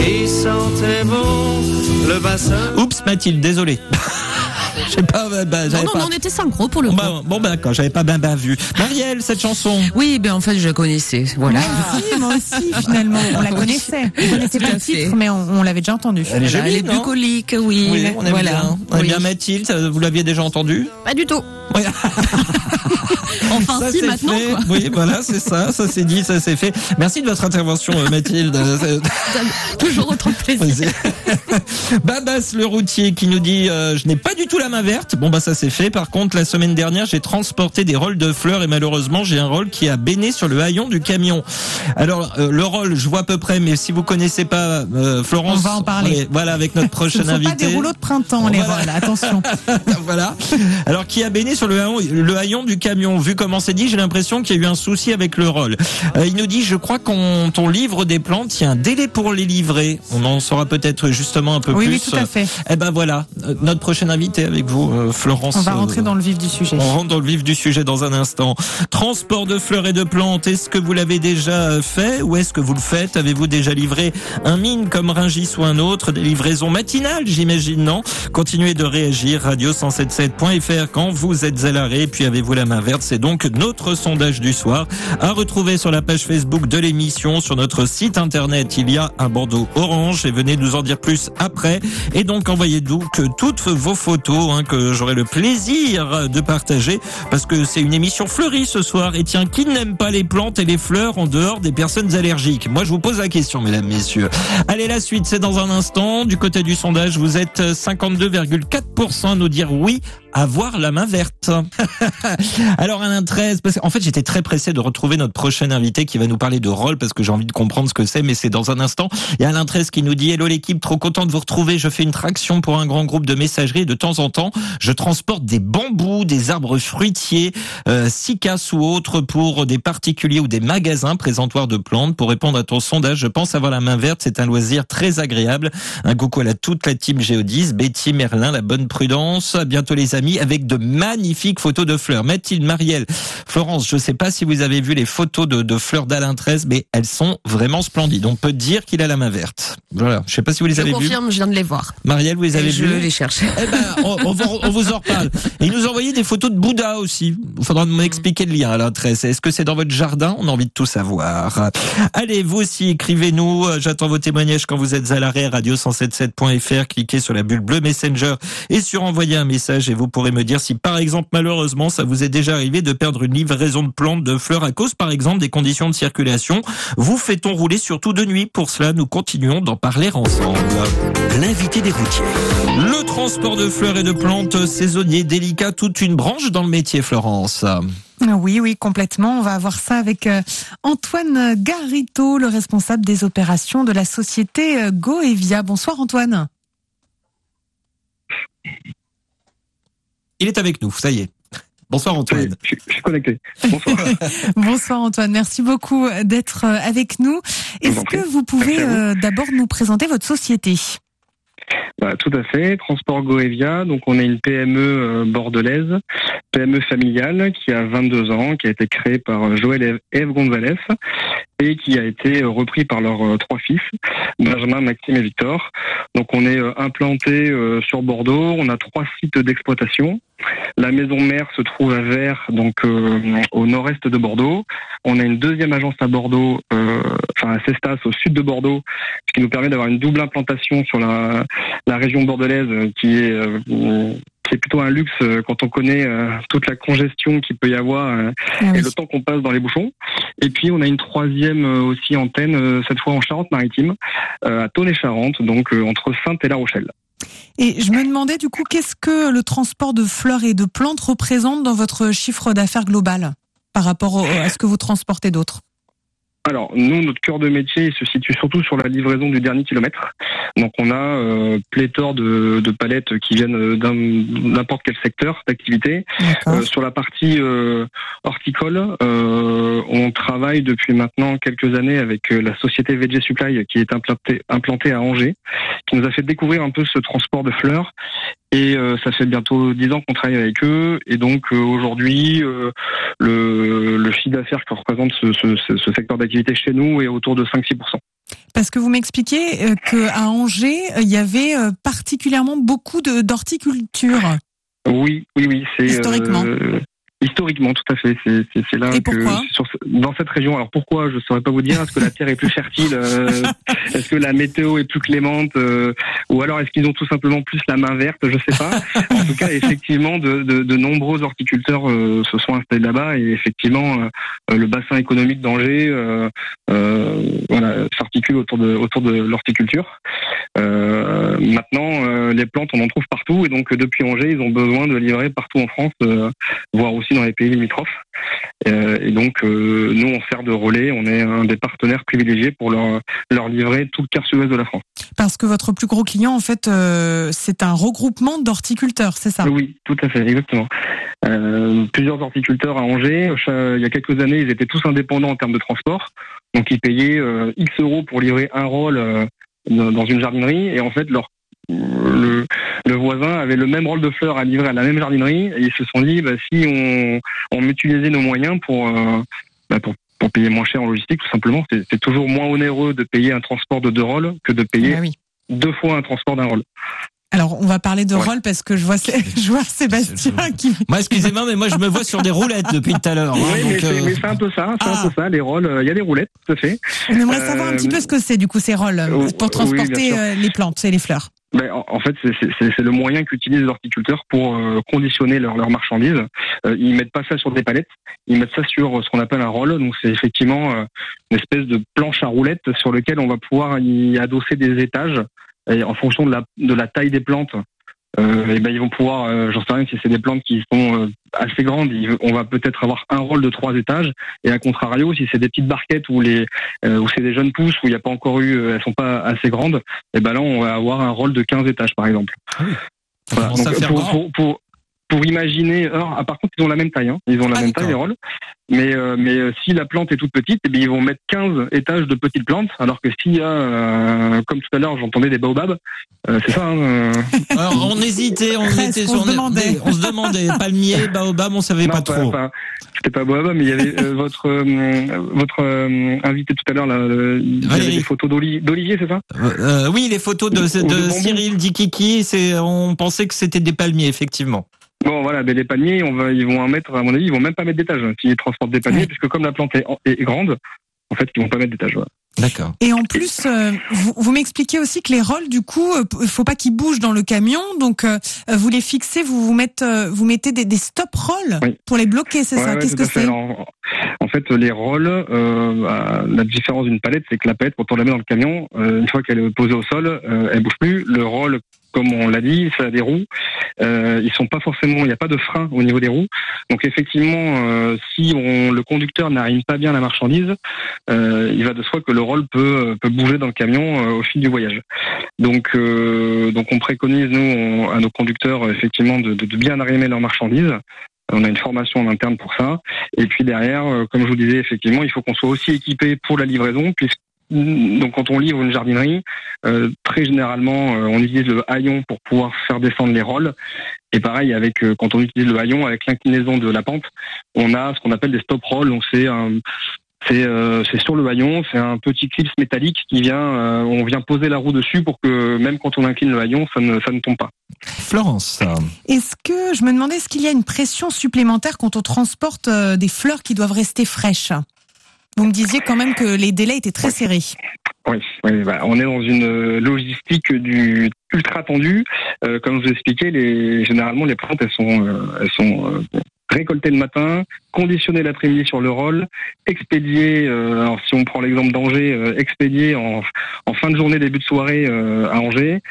Qui sentait bon le bassin. Oups, Mathilde, désolé. Je sais pas, bah, bah, Non, pas. non, on était synchro pour le Bon, coup. bon, bah, d'accord, j'avais pas bien bien vu. Marielle, cette chanson. Oui, ben en fait, je la connaissais. Voilà. Moi aussi, moi aussi, finalement. On la connaissait. On connaissait pas le titre, mais on, on l'avait déjà entendu. Elle est jolie, les non? bucoliques, oui. Oui, on aime voilà. bien. On aime Oui. bien Mathilde, vous l'aviez déjà entendu Pas du tout. Enfin, Ça, si, maintenant, fait. quoi. Oui, voilà, c'est ça, ça c'est dit, ça c'est fait. Merci de votre intervention, euh, Mathilde. Toujours autant de plaisir. Babas le routier qui nous dit euh, je n'ai pas du tout la main verte. Bon bah ça c'est fait. Par contre la semaine dernière j'ai transporté des rôles de fleurs et malheureusement j'ai un rôle qui a béné sur le haillon du camion. Alors euh, le rôle je vois à peu près mais si vous connaissez pas euh, Florence, On va en parler. ouais, voilà avec notre Ce ne sont pas des rouleaux de printemps, les Voilà. rôles, attention. voilà. Alors qui a béné sur le haillon, le haillon du camion. Vu comment c'est dit, j'ai l'impression qu'il y a eu un souci avec le rôle. Euh, il nous dit, je crois qu'on on livre des plantes, il y a un délai pour les livrer. On en saura peut-être justement un peu Oui, plus. oui, tout à fait. Eh ben voilà, euh, notre prochaine invitée avec vous, euh, Florence. On va euh, rentrer dans le vif du sujet. on rentre dans le vif du sujet dans un instant. Transport de fleurs et de plantes, est-ce que vous l'avez déjà euh, fait ou est-ce que vous le faites? Avez-vous déjà livré un mine comme Ringis ou un autre? Des livraisons matinales, j'imagine, non? Continuez de réagir, radio177.fr quand vous êtes à l'arrêt. Puis avez-vous la main verte C'est donc notre sondage du soir à retrouver sur la page Facebook de l'émission. Sur notre site internet, il y a un bandeau orange et venez nous en dire plus après. Et donc envoyez-nous que toutes vos photos hein, que j'aurai le plaisir de partager parce que c'est une émission fleurie ce soir. Et tiens, qui n'aime pas les plantes et les fleurs en dehors des personnes allergiques? Moi, je vous pose la question, mesdames, messieurs. Allez, la suite, c'est dans un instant. Du côté du sondage, vous êtes 52,4% à nous dire oui avoir la main verte. Alors Alain 13, parce qu'en fait j'étais très pressé de retrouver notre prochain invité qui va nous parler de rôle parce que j'ai envie de comprendre ce que c'est, mais c'est dans un instant. Il y a Alain 13 qui nous dit Hello l'équipe, trop content de vous retrouver. Je fais une traction pour un grand groupe de messagerie de temps en temps je transporte des bambous, des arbres fruitiers, euh, cycas ou autres pour des particuliers ou des magasins présentoirs de plantes. Pour répondre à ton sondage, je pense avoir la main verte. C'est un loisir très agréable. Un coucou à la, toute la team Géodis, Betty, Merlin, la bonne prudence. À bientôt les amis avec de magnifiques photos de fleurs. Mathilde, Marielle, Florence, je sais pas si vous avez vu les photos de, de fleurs d'Alain 13, mais elles sont vraiment splendides. On peut dire qu'il a la main verte. Voilà. Je sais pas si vous les Je avez vues. confirme, je viens de les voir. Marielle, vous les avez Et je vues les cherche. eh ben, on, on vous- on vous en reparle. Et il nous a envoyé des photos de Bouddha aussi. Il faudra m'expliquer le lien à l'adresse. Est-ce que c'est dans votre jardin? On a envie de tout savoir. Allez, vous aussi, écrivez-nous. J'attends vos témoignages quand vous êtes à l'arrêt, radio177.fr. Cliquez sur la bulle bleue Messenger et sur envoyer un message et vous pourrez me dire si, par exemple, malheureusement, ça vous est déjà arrivé de perdre une livraison de plantes, de fleurs à cause, par exemple, des conditions de circulation. Vous fait-on rouler surtout de nuit? Pour cela, nous continuons d'en parler ensemble. L'invité des routiers. Le transport de fleurs et de plantes saisonniers délicat, toute une branche dans le métier, Florence. Oui, oui, complètement. On va avoir ça avec euh, Antoine Garito, le responsable des opérations de la société euh, Goevia. Bonsoir Antoine. Il est avec nous, ça y est. Bonsoir Antoine. Je, je suis connecté. Bonsoir. Bonsoir Antoine, merci beaucoup d'être euh, avec nous. Est-ce que vous pouvez euh, d'abord nous présenter votre société? Bah, tout à fait. Transport Goevia. Donc, on est une PME euh, bordelaise, PME familiale qui a 22 ans, qui a été créée par euh, Joël et Eve Gonzalez et qui a été euh, repris par leurs trois fils, Benjamin, Maxime et Victor. Donc, on est implanté sur Bordeaux. On a trois sites d'exploitation La maison mère se trouve à Vers, donc euh, au nord-est de Bordeaux. On a une deuxième agence à Bordeaux, euh, enfin à Cestas, au sud de Bordeaux, ce qui nous permet d'avoir une double implantation sur la, la région bordelaise, euh, qui est euh, qui est plutôt un luxe euh, quand on connaît euh, toute la congestion qu'il peut y avoir euh, Ah oui. et le temps qu'on passe dans les bouchons. Et puis on a une troisième euh, aussi antenne, cette fois en Charente-Maritime, euh, à Tonnet-Charente, donc euh, entre Sainte et La Rochelle. Et je me demandais du coup, qu'est-ce que le transport de fleurs et de plantes représente dans votre chiffre d'affaires global par rapport à ce que vous transportez d'autres? Alors, nous, notre cœur de métier se situe surtout sur la livraison du dernier kilomètre. Donc, on a euh, pléthore de, de palettes qui viennent d'un n'importe quel secteur d'activité. Euh, sur la partie euh, horticole, euh, on travaille depuis maintenant quelques années avec euh, la société VG Supply qui est implantée, implantée à Angers, qui nous a fait découvrir un peu ce transport de fleurs. Et euh, ça fait bientôt dix ans qu'on travaille avec eux. Et donc euh, aujourd'hui, euh, le, le chiffre d'affaires que représente ce, ce- ce secteur d'activité chez nous est autour de 5-6%. Parce que vous m'expliquiez euh, qu'à Angers, euh, il y avait euh, particulièrement beaucoup d'horticulture. Oui, oui, oui, c'est Historiquement. Historiquement tout à fait. C'est là Et que sur dans cette région. Alors pourquoi Je saurais pas vous dire. Est-ce que la terre est plus fertile euh, Est-ce que la météo est plus clémente euh, Ou alors est-ce qu'ils ont tout simplement plus la main verte? Je sais pas. en tout cas, effectivement, de, de, de nombreux horticulteurs euh, se sont installés là-bas et effectivement, le bassin économique d'Angers, voilà, s'articule autour de autour de l'horticulture. Maintenant, les plantes, on en trouve partout et donc depuis Angers, ils ont besoin de livrer partout en France, voire aussi dans les pays limitrophes. Euh, et donc, euh, nous, on sert de relais, on est un des partenaires privilégiés pour leur, leur livrer tout le quart sud-ouest de la France. Parce que votre plus gros client, en fait, euh, c'est un regroupement d'horticulteurs, c'est ça? Oui, tout à fait, exactement. Euh, plusieurs horticulteurs à Angers. Il y a quelques années, ils étaient tous indépendants en termes de transport. Donc, ils payaient euh, X euros pour livrer un rôle euh, dans une jardinerie. Et en fait, leur le, le voisin avait le même rôle de fleurs à livrer à la même jardinerie. Et ils se sont dit, bah, si on, on mutualisait nos moyens pour, euh, bah, pour, pour payer moins cher en logistique, tout simplement, c'est toujours moins onéreux de payer un transport de deux rôles que de payer Ah oui. deux fois un transport d'un rôle. Alors, on va parler de Ouais. rôle parce que je vois, je vois Sébastien qui. Moi, excusez-moi, mais moi, je me vois sur des roulettes depuis tout à l'heure. hein, Oui, mais donc, c'est euh, mais c'est un peu ça, c'est Ah. un peu ça, les rôles. euh, Il y a des roulettes, tout à fait. On aimerait Euh, savoir un petit peu ce que c'est, du coup, ces rôles, pour transporter euh, les plantes et les fleurs. Mais en, fait, c'est- le moyen qu'utilisent les horticulteurs pour euh, conditionner leurs leurs marchandises. Euh, ils mettent pas ça sur des palettes, ils mettent ça sur ce qu'on appelle un rôle. Donc c'est effectivement euh, une espèce de planche à roulettes sur lequel on va pouvoir y adosser des étages. Et en fonction de la, de la taille des plantes, euh, et ben ils vont pouvoir, euh, j'en sais rien, si c'est des plantes qui sont euh, assez grandes, on va peut-être avoir un rôle de trois étages. Et à contrario, si c'est des petites barquettes ou les euh, où c'est des jeunes pousses où il n'y a pas encore eu, euh, elles sont pas assez grandes, et ben là on va avoir un rôle de 15 étages par exemple. Voilà. Donc, pour, pour, pour, pour imaginer, alors, ah, par contre ils ont la même taille, hein. ils ont la Ah, même taille les rôles, mais mais, mais euh, si la plante est toute petite, eh bien, ils vont mettre 15 étages de petites plantes, alors que s'il y a, euh, comme tout à l'heure j'entendais des baobabs, euh, c'est ça. Hein, euh, Alors, on hésitait, on était on sur se demandait. on se demandait palmier, baobab, on savait pas non, trop. pas- c'était pas baobab, mais il y avait euh, votre euh, votre euh, invité tout à l'heure là, il y avait des photos d'Oli- d'Olivier, c'est ça? Euh, euh, oui, les photos de, de, de. Cyril Dikiki, c'est, on pensait que c'était des palmiers, effectivement. Bon, voilà, les paniers, on va, ils vont en mettre, à mon avis, ils vont même pas mettre d'étage hein, s'ils transportent des paniers, puisque comme la plante est, est grande, en fait, ils vont pas mettre d'étage. voilà. D'accord. Et en plus, euh, vous, vous m'expliquez aussi que les rôles, du coup, euh, faut pas qu'ils bougent dans le camion, donc euh, euh, vous les fixez, vous vous mettez, euh, vous mettez des, des stop rolls Oui. pour les bloquer, c'est Ouais, ça ouais, Qu'est-ce tout que à fait. c'est En fait, les rôles, euh, bah, la différence d'une palette, c'est que la palette, quand on la met dans le camion, euh, une fois qu'elle est posée au sol, euh, elle bouge plus. Le rôle, comme on l'a dit, ça a des roues. Euh, ils sont pas forcément, il n'y a pas de frein au niveau des roues. Donc effectivement, euh, si le conducteur n'arrive pas bien la marchandise, euh, il va de soi que le rôle peut, bouger dans le camion euh, au fil du voyage. Donc, on préconise nous à nos conducteurs effectivement de, bien arrimer leurs marchandises. On a une formation en interne pour ça. Et puis derrière, comme je vous disais, effectivement, il faut qu'on soit aussi équipé pour la livraison, donc quand on livre une jardinerie, euh, très généralement, euh, on utilise le haillon pour pouvoir faire descendre les rôles. Et pareil, avec euh, quand on utilise le haillon avec l'inclinaison de la pente, on a ce qu'on appelle des stop rolls. Donc c'est un C'est euh, c'est sur le haillon, c'est un petit clips métallique qui vient, euh, on vient poser la roue dessus pour que même quand on incline le haillon, ça ne, ça ne tombe pas. Florence. Est-ce que, je me demandais, est-ce qu'il y a une pression supplémentaire quand on transporte euh, des fleurs qui doivent rester fraîches? Vous me disiez quand même que les délais étaient très serrés. Oui, oui bah, on est dans une euh, logistique du ultra tendue. Euh, comme je vous expliquais, les, généralement les plantes elles sont, euh, elles sont euh, récoltées le matin, conditionnées l'après-midi sur le roll, expédiées. euh, alors si on prend l'exemple d'Angers, expédiées en, en fin de journée, début de soirée euh, à Angers.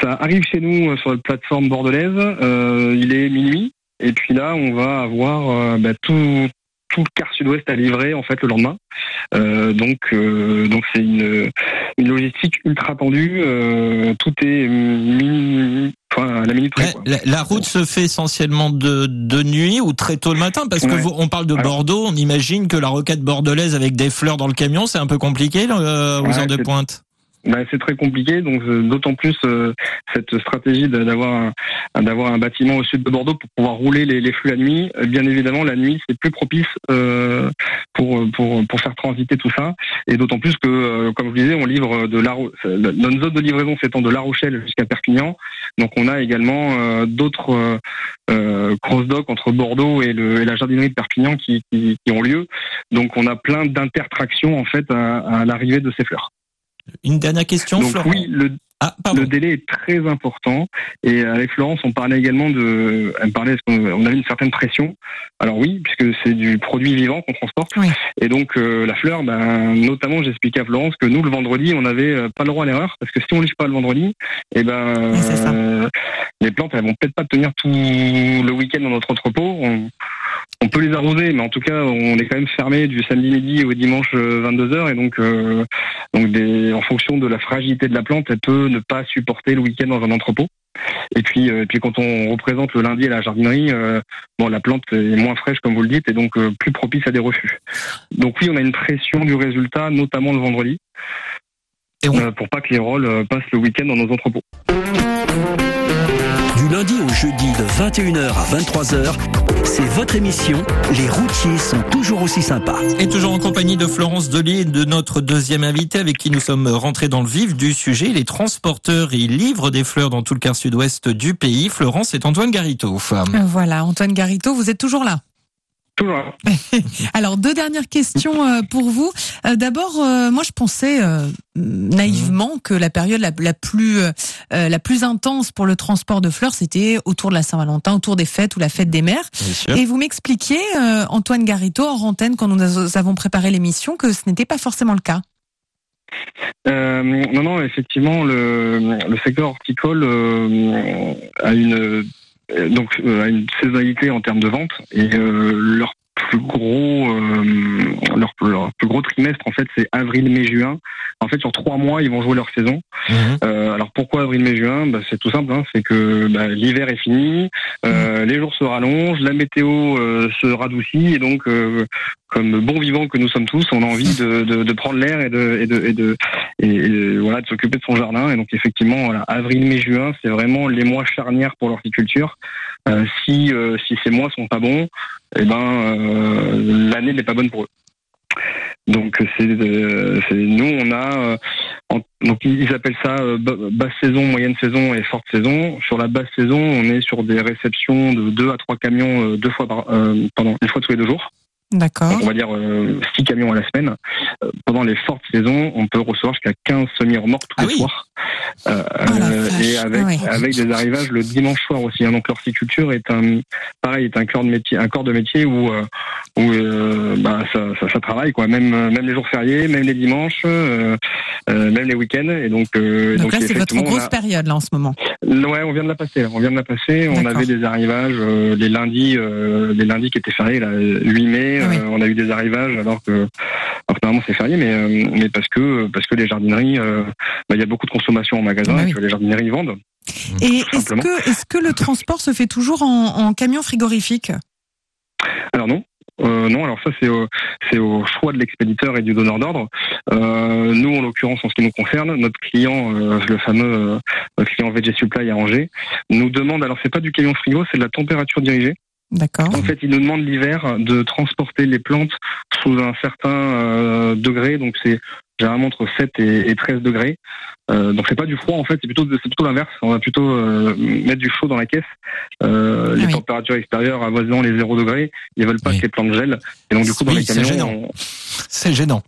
Ça arrive chez nous euh, sur la plateforme bordelaise. euh, il est minuit. Et puis là, on va avoir bah, tout, tout le quart sud-ouest à livrer en fait le lendemain. Euh, donc euh, donc c'est une, une logistique ultra tendue. euh, tout est mini, enfin à la minute près. La, quoi. la- la route se fait essentiellement de, de nuit ou très tôt le matin? Parce que vous, on parle de Alors- Bordeaux, on imagine que la roquette bordelaise avec des fleurs dans le camion, c'est un peu compliqué aux Ouais, heures de pointe. Bah, c'est très compliqué, donc euh, d'autant plus euh, cette stratégie d'avoir un, d'avoir un bâtiment au sud de Bordeaux pour pouvoir rouler les, les flux la nuit. Euh, Bien évidemment, la nuit c'est plus propice pour pour pour faire transiter tout ça, et d'autant plus que, comme je vous disais, on livre de la notre zone de livraison s'étend de La Rochelle jusqu'à Perpignan, donc on a également d'autres euh, cross-dock entre Bordeaux et, la jardinerie de Perpignan qui, ont lieu, donc on a plein d'intertractions en fait à l'arrivée de ces fleurs. Une dernière question, Donc Florent. oui, le, Ah, le délai est très important. Et avec Florence, on parlait également de, elle me parlait, est-ce qu'on on avait une certaine pression. Alors oui, puisque c'est du produit vivant qu'on transporte. Oui. Et donc euh, la fleur, ben, notamment, j'expliquais à Florence que nous le vendredi, on n'avait euh, pas le droit à l'erreur parce que si on livre pas le vendredi, et ben, Oui, c'est ça. euh, les plantes, elles vont peut-être pas tenir tout le week-end dans notre entrepôt. On, on peut les arroser, mais en tout cas, on est quand même fermé du samedi midi au dimanche 22h, et donc, euh, donc des, en fonction de la fragilité de la plante, elle peut ne pas supporter le week-end dans un entrepôt. Et puis, euh, puis quand on représente le lundi à la jardinerie, euh, bon, la plante est moins fraîche, comme vous le dites, et donc euh, plus propice à des refus. Donc oui, on a une pression du résultat, notamment le vendredi, Et on- euh, pour pas que les rôles euh, passent le week-end dans nos entrepôts. Du lundi au jeudi de 21h à 23h, c'est votre émission Les routiers sont toujours aussi sympas. Et toujours en compagnie de Florence Delier et de notre deuxième invité avec qui nous sommes rentrés dans le vif du sujet. Les transporteurs et livrent des fleurs dans tout le quart sud-ouest du pays. Florence et Antoine Garito. Voilà, Antoine Garito, vous êtes toujours là. Toujours. Alors, deux dernières questions euh, pour vous. Euh, D'abord, euh, moi, je pensais naïvement que la période la, la plus euh, la plus intense pour le transport de fleurs, c'était autour de la Saint-Valentin, autour des fêtes ou la fête des mères. Et vous m'expliquiez, euh, Antoine Garito, en antenne, quand nous avons préparé l'émission, que ce n'était pas forcément le cas. Euh, non, non, effectivement, le, le secteur horticole a une donc euh, une saisonnalité en termes de vente et euh, leur plus gros euh, leur, leur plus gros trimestre en fait c'est avril, mai, juin. En fait, sur trois mois, ils vont jouer leur saison. Mhm. Euh, alors pourquoi avril, mai, juin? Bah, C'est tout simple, hein, c'est que bah, l'hiver est fini, euh, les jours se rallongent, la météo euh, se radoucit et donc euh, comme bons vivants que nous sommes tous, on a envie de, de, de prendre l'air et de et de et de et, et, voilà de s'occuper de son jardin et donc effectivement voilà avril, mai, juin, c'est vraiment les mois charnières pour l'horticulture. Euh, si euh, si ces mois sont pas bons, eh ben euh, l'année n'est pas bonne pour eux. Donc c'est nous on a donc ils appellent ça ba- basse saison, moyenne saison et forte saison. Sur la basse saison, on est sur des réceptions de deux à trois camions deux fois par pardon une fois tous les deux jours. D'accord. On va dire euh, six camions à la semaine. Euh, pendant les fortes saisons, on peut recevoir jusqu'à 15 semi-remorques tous Ah les oui. soirs. Euh, Oh euh, vache. et avec, Ah ouais. avec des arrivages le dimanche soir aussi. hein. Donc l'horticulture est un pareil est un corps de métier, un corps de métier où euh, où euh, bah, ça, ça, ça travaille quoi. Même même les jours fériés, même les dimanches, euh, euh, même les week-ends. Et donc euh, Donc là, c'est votre grosse a- période, là, en ce moment. Ouais, on vient de la passer. On vient de la passer. On avait des arrivages euh, les lundis, euh, les lundis qui étaient fériés, là, 8 mai. Ah oui. euh, on a eu des arrivages alors que, alors que normalement c'est férié, mais euh, mais parce que parce que les jardineries, euh, bah, il y a beaucoup de consommation en magasin Bah et que les jardineries vendent. Et est-ce que, est-ce que le transport se fait toujours en, en camion frigorifique? Alors non. Euh, non, alors ça c'est au, choix de l'expéditeur et du donneur d'ordre. Euh, nous, en l'occurrence, en ce qui nous concerne, notre client, euh, le fameux client VG Supply à Angers, nous demande. Alors c'est pas du camion frigo, c'est de la température dirigée. D'accord. En fait, ils nous demandent l'hiver de transporter les plantes sous un certain euh, degré, donc c'est généralement entre 7 et, et 13 degrés. Euh, donc c'est pas du froid en fait, c'est plutôt c'est plutôt l'inverse. On va plutôt euh, mettre du chaud dans la caisse. Euh, les Ah oui. températures extérieures avoisinant les 0 degrés, ils veulent pas Oui. que les plantes gèlent. Et donc du coup dans Oui, les c'est camions, gênant. on- C'est gênant.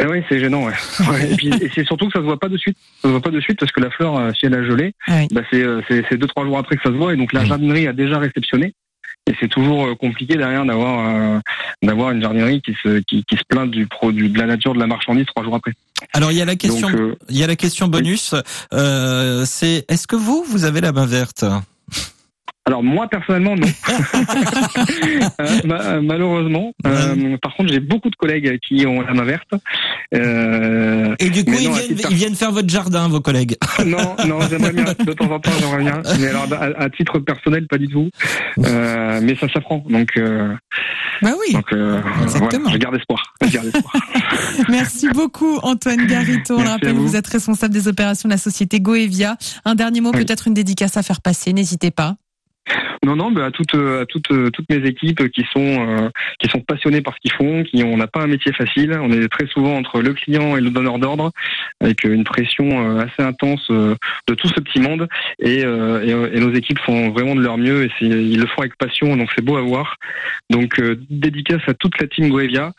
eh oui, c'est gênant. Ouais. Ouais, et puis et c'est surtout que ça se voit pas de suite. Ça se voit pas de suite parce que la fleur, euh, si elle a gelé, Ah oui. bah c'est euh, c'est deux trois jours après que ça se voit et donc la jardinerie a déjà réceptionné. Et c'est toujours euh, compliqué derrière d'avoir euh, d'avoir une jardinerie qui se qui, qui se plaint du produit de la nature de la marchandise trois jours après. Alors il y a la question, Donc euh, il y a la question bonus. Euh, c'est est-ce que vous, vous avez la main verte? Alors moi personnellement non. Euh, ma- malheureusement. Euh, par contre j'ai beaucoup de collègues qui ont la main verte. Euh, Et du coup, ils viennent, titre ils viennent faire votre jardin, vos collègues. non, non, j'aimerais bien. De temps en temps, j'aimerais bien. Mais alors, à, à titre personnel, pas du tout. Euh, mais ça s'apprend. Donc, euh, Bah oui. donc euh, Exactement. voilà, je garde espoir. Je garde espoir. Merci beaucoup Antoine Garito. On Merci rappelle, vous. vous. êtes responsable des opérations de la société Goevia. Un dernier mot, Oui. peut-être une dédicace à faire passer, n'hésitez pas. Non, non, bah, à toutes, euh, à toutes, euh, toutes mes équipes qui sont, euh, qui sont passionnées par ce qu'ils font, qui on n'a pas un métier facile. On est très souvent entre le client et le donneur d'ordre, avec une pression euh, assez intense de tout ce petit monde. Et, euh, et, nos équipes font vraiment de leur mieux et ils le font avec passion, donc c'est beau à voir. Donc euh, dédicace à toute la team Goevia.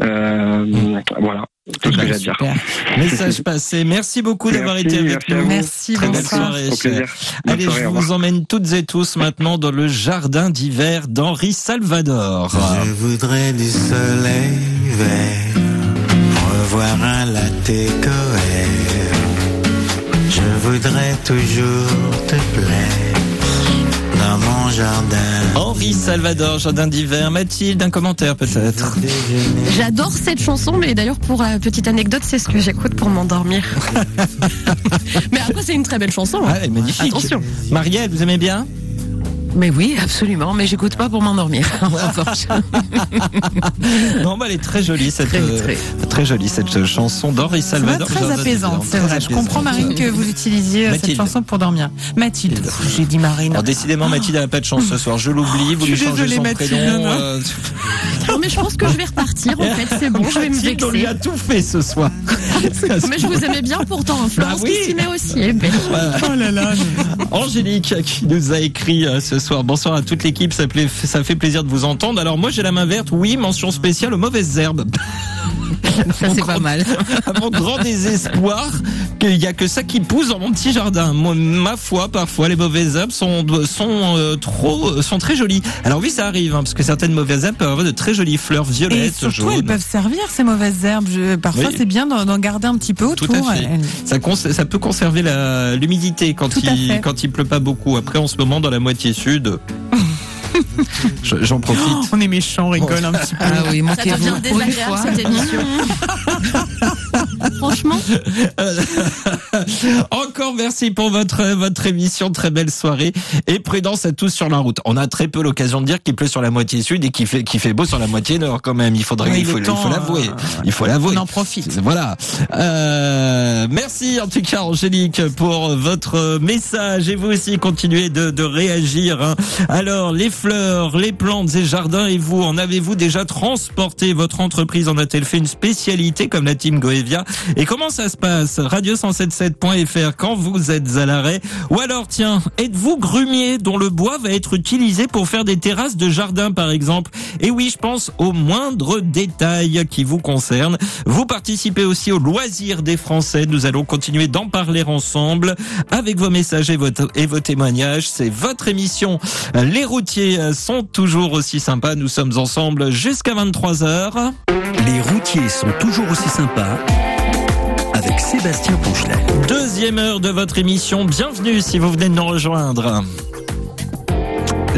Voilà, tout ce que j'ai à dire. Super. Message passé. Merci beaucoup d'avoir été avec nous. Merci, Très bonsoir. soirée. Au plaisir. Bonne Allez, soirée, je vous emmène toutes et tous maintenant dans le jardin d'hiver d'Henri Salvador. Je voudrais du soleil vert, revoir un latte coère. Je voudrais toujours te plaire jardin. Henri Salvador, jardin d'hiver. Mathilde, un commentaire peut-être. J'adore cette chanson, mais d'ailleurs pour la petite anecdote, c'est ce que j'écoute pour m'endormir. mais après c'est une très belle chanson. hein. Ah, elle est magnifique. Attention. Marielle, vous aimez bien? Mais oui, absolument, mais j'écoute pas pour m'endormir. Non, bah, elle est très jolie cette Très, euh, très. très jolie cette chanson d'Henri Salvador. très apaisante, c'est vrai. Je comprends, Marine, que vous utilisiez euh, cette Mathilde. chanson pour dormir. Mathilde. J'ai dit Marine. Alors décidément, Mathilde n'a pas de chance ce soir. Je l'oublie. Vous Je lui changez désolée, son Mathilde, prénom. non. euh, Non, mais je pense que je vais repartir. En fait, c'est bon, je vais me Mathilde, on lui vexer. a tout fait ce soir. Mais je vous aimais bien pourtant. hein. Florence Bah oui. qui s'y met aussi. eh ben. Oh là là. Angélique qui nous a écrit euh, Bonsoir à toute l'équipe, ça fait plaisir de vous entendre. Alors moi j'ai la main verte, oui, mention spéciale aux mauvaises herbes. Ça c'est pas mal. À mon grand désespoir, qu'il y a que ça qui pousse dans mon petit jardin. Moi, ma foi, parfois les mauvaises herbes sont sont euh, trop sont très jolies. Alors oui, ça arrive hein, parce que certaines mauvaises herbes peuvent avoir de très jolies fleurs Et violettes, surtout, elles jaunes. peuvent servir ces mauvaises herbes. Je- parfois, Oui. c'est bien d'en garder un petit peu autour. Tout à fait. Elles- Ça, peut conserver l'humidité quand il quand il pleut pas beaucoup. Après, en ce moment, dans la moitié sud, j'en profite. On est méchants, on rigole un petit peu. Ah oui, Ça manquez-vous devient pour une désagréable fois. cette émission. Franchement, Encore merci pour votre votre émission, très belle soirée et prudence à tous sur la route. On a très peu l'occasion de dire qu'il pleut sur la moitié sud et qu'il fait qu'il fait beau sur la moitié nord quand même. Il faudrait Oui, il faut l'avouer. euh, Il faut l'avouer. On en profite. Voilà. Euh, merci en tout cas Angélique pour votre message et vous aussi continuez de, de réagir. hein. Alors les fleurs, les plantes et jardins et vous en avez-vous déjà transporté Votre entreprise? En a-t-elle fait une spécialité comme la team Goevia? Et comment ça se passe? Radio177.fr quand vous êtes à l'arrêt? Ou alors tiens, êtes-vous grumier dont le bois va être utilisé pour faire des terrasses de jardin par exemple? Et oui, je pense aux moindres détails qui vous concernent. Vous participez aussi au loisir des Français. Nous allons continuer d'en parler ensemble avec vos messages et, votre, et vos témoignages. C'est votre émission. Les routiers sont toujours aussi sympas. Nous sommes ensemble jusqu'à 23h. Les routiers sont toujours aussi sympas avec Sébastien Ponchelet. Deuxième heure de votre émission. Bienvenue si vous venez de nous rejoindre.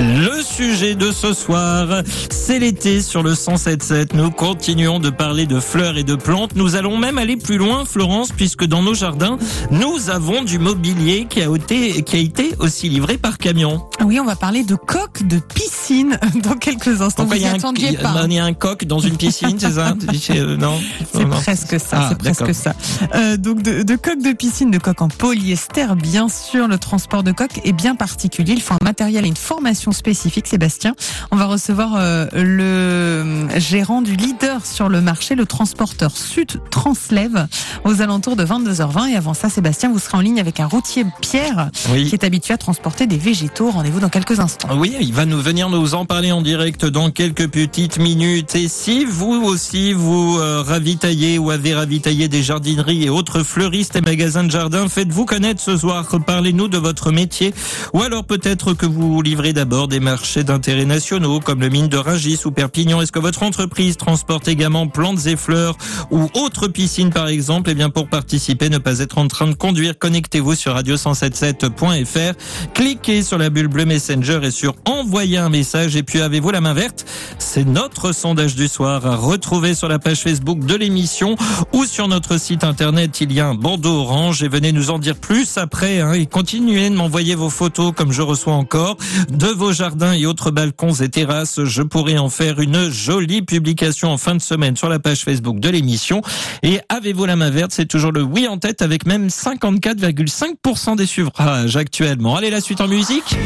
Le sujet de ce soir, c'est l'été sur le 107.7. Nous continuons de parler de fleurs et de plantes. Nous allons même aller plus loin, Florence, puisque dans nos jardins, nous avons du mobilier qui a été, qui a été aussi livré par camion. Oui, on va parler de coque de piscine dans quelques instants. Vous y, un, attendiez pas. il y a un coq dans une piscine, c'est ça? Euh, Non. C'est presque ça, Ah, c'est presque ça. Euh, donc de, de coques de piscine, de coques en polyester, bien sûr, le transport de coques est bien particulier. Il faut un matériel et une formation spécifique. Sébastien, on va recevoir euh, le gérant du leader sur le marché, le transporteur Sud Translev, aux alentours de 22h20. Et avant ça, Sébastien, vous serez en ligne avec un routier Pierre qui est habitué à transporter des végétaux. Rendez-vous dans quelques instants. Oui, il va nous venir nous en parler en direct dans quelques petites minutes. Et si vous aussi vous euh, ravitaillez ou avez ravitaillé des jardineries et autres fleuristes et magasins de jardin, faites-vous connaître ce soir. Parlez-nous de votre métier. Ou alors peut-être que vous livrez d'abord des marchés d'intérêt nationaux comme le mine de Rungis ou Perpignan. Est-ce que votre entreprise transporte également plantes et fleurs ou autres piscines par exemple? Eh bien pour participer, ne pas être en train de conduire, connectez-vous sur radio177.fr. Cliquez sur la bulle bleue Messenger et sur envoyer un message. Et puis avez-vous la main verte? C'est notre sondage du soir à retrouver sur la page Facebook de l'émission ou sur notre site internet. Il y a un bandeau orange et venez nous en dire plus après. Hein, et continuez de m'envoyer vos photos comme je reçois encore de vos jardins et autres balcons et terrasses. Je pourrais en faire une jolie publication en fin de semaine sur la page Facebook de l'émission. Et avez-vous la main verte? C'est toujours le oui en tête avec même 54,5% des suffrages actuellement. Allez, la suite en musique.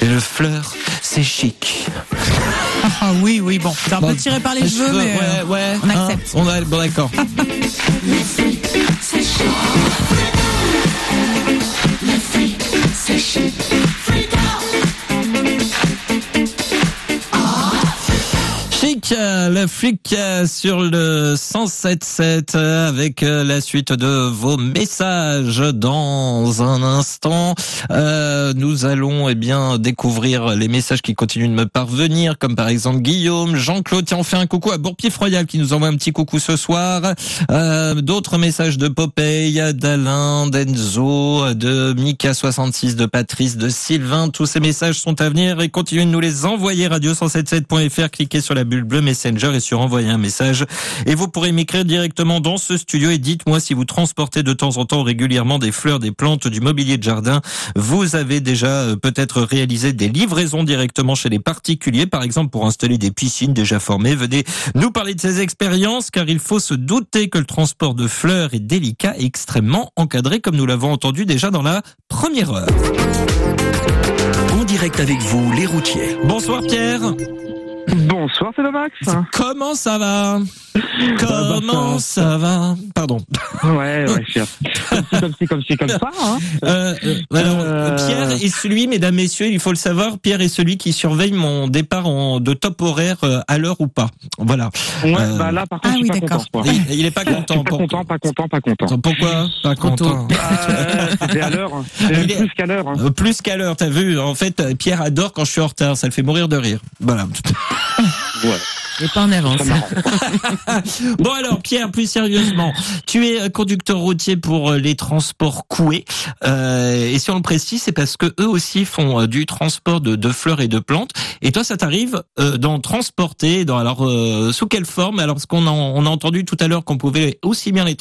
Et le fleur, c'est chic. Ah oui, oui, bon, c'est un peu tiré par les cheveux, mais euh, ouais, ouais. on hein, accepte. on a, bon, d'accord. Chic, euh, le flic euh, sur le 107.7 euh, avec euh, la suite de vos messages dans un instant. Euh, nous allons eh bien découvrir les messages qui continuent de me parvenir, comme par exemple Guillaume, Jean-Claude. Tiens, on fait un coucou à Bourpief-Royal qui nous envoie un petit coucou ce soir. Euh, D'autres messages de Popeye, d'Alain, d'Enzo, de Mika66, de Patrice, de Sylvain. Tous ces messages sont à venir et continuez de nous les envoyer. Radio177.fr. Cliquez sur la bulle bleue Messenger et sur envoyer un message. Et vous pourrez m'écrire directement dans ce studio et dites-moi si vous transportez de temps en temps régulièrement des fleurs, des plantes, du mobilier de jardin. Vous avez déjà euh, peut-être réalisé des livraisons directement chez les particuliers, par exemple pour installer des piscines déjà formées. Venez nous parler de ces expériences car il faut se douter que le transport de fleurs est délicat et extrêmement encadré comme nous l'avons entendu déjà dans la première heure. En direct avec vous, les routiers. Bonsoir Pierre. Bonsoir, c'est Max. Comment ça va bah, Comment ça ça va Pardon. Ouais, ouais, suis comme ci, comme ci, comme ça. Hein. Euh, euh, alors, Euh. Pierre est celui, mesdames, messieurs, il faut le savoir, Pierre est celui qui surveille mon départ en, de top horaire à l'heure ou pas. Voilà. Ouais, Euh, bah là, par contre, ah je suis oui, pas content. quoi. Il, il est pas content. pas Pour- content, pas content, pas content. Pourquoi Pas content. Euh, C'était à l'heure. Est- plus qu'à l'heure. hein. Plus qu'à l'heure, t'as vu En fait, Pierre adore quand je suis en retard. Ça le fait mourir de rire. Voilà. Ouais, Et pas en avance. Bon alors, Pierre, plus sérieusement, tu es conducteur routier pour euh, les transports coués. Euh, et si on le précise, c'est parce que eux aussi font euh, du transport de, de fleurs et de plantes. Et toi, ça t'arrive euh, d'en transporter. Dans, alors, euh, sous quelle forme? Alors, parce qu'on a, on a entendu tout à l'heure qu'on pouvait aussi bien les,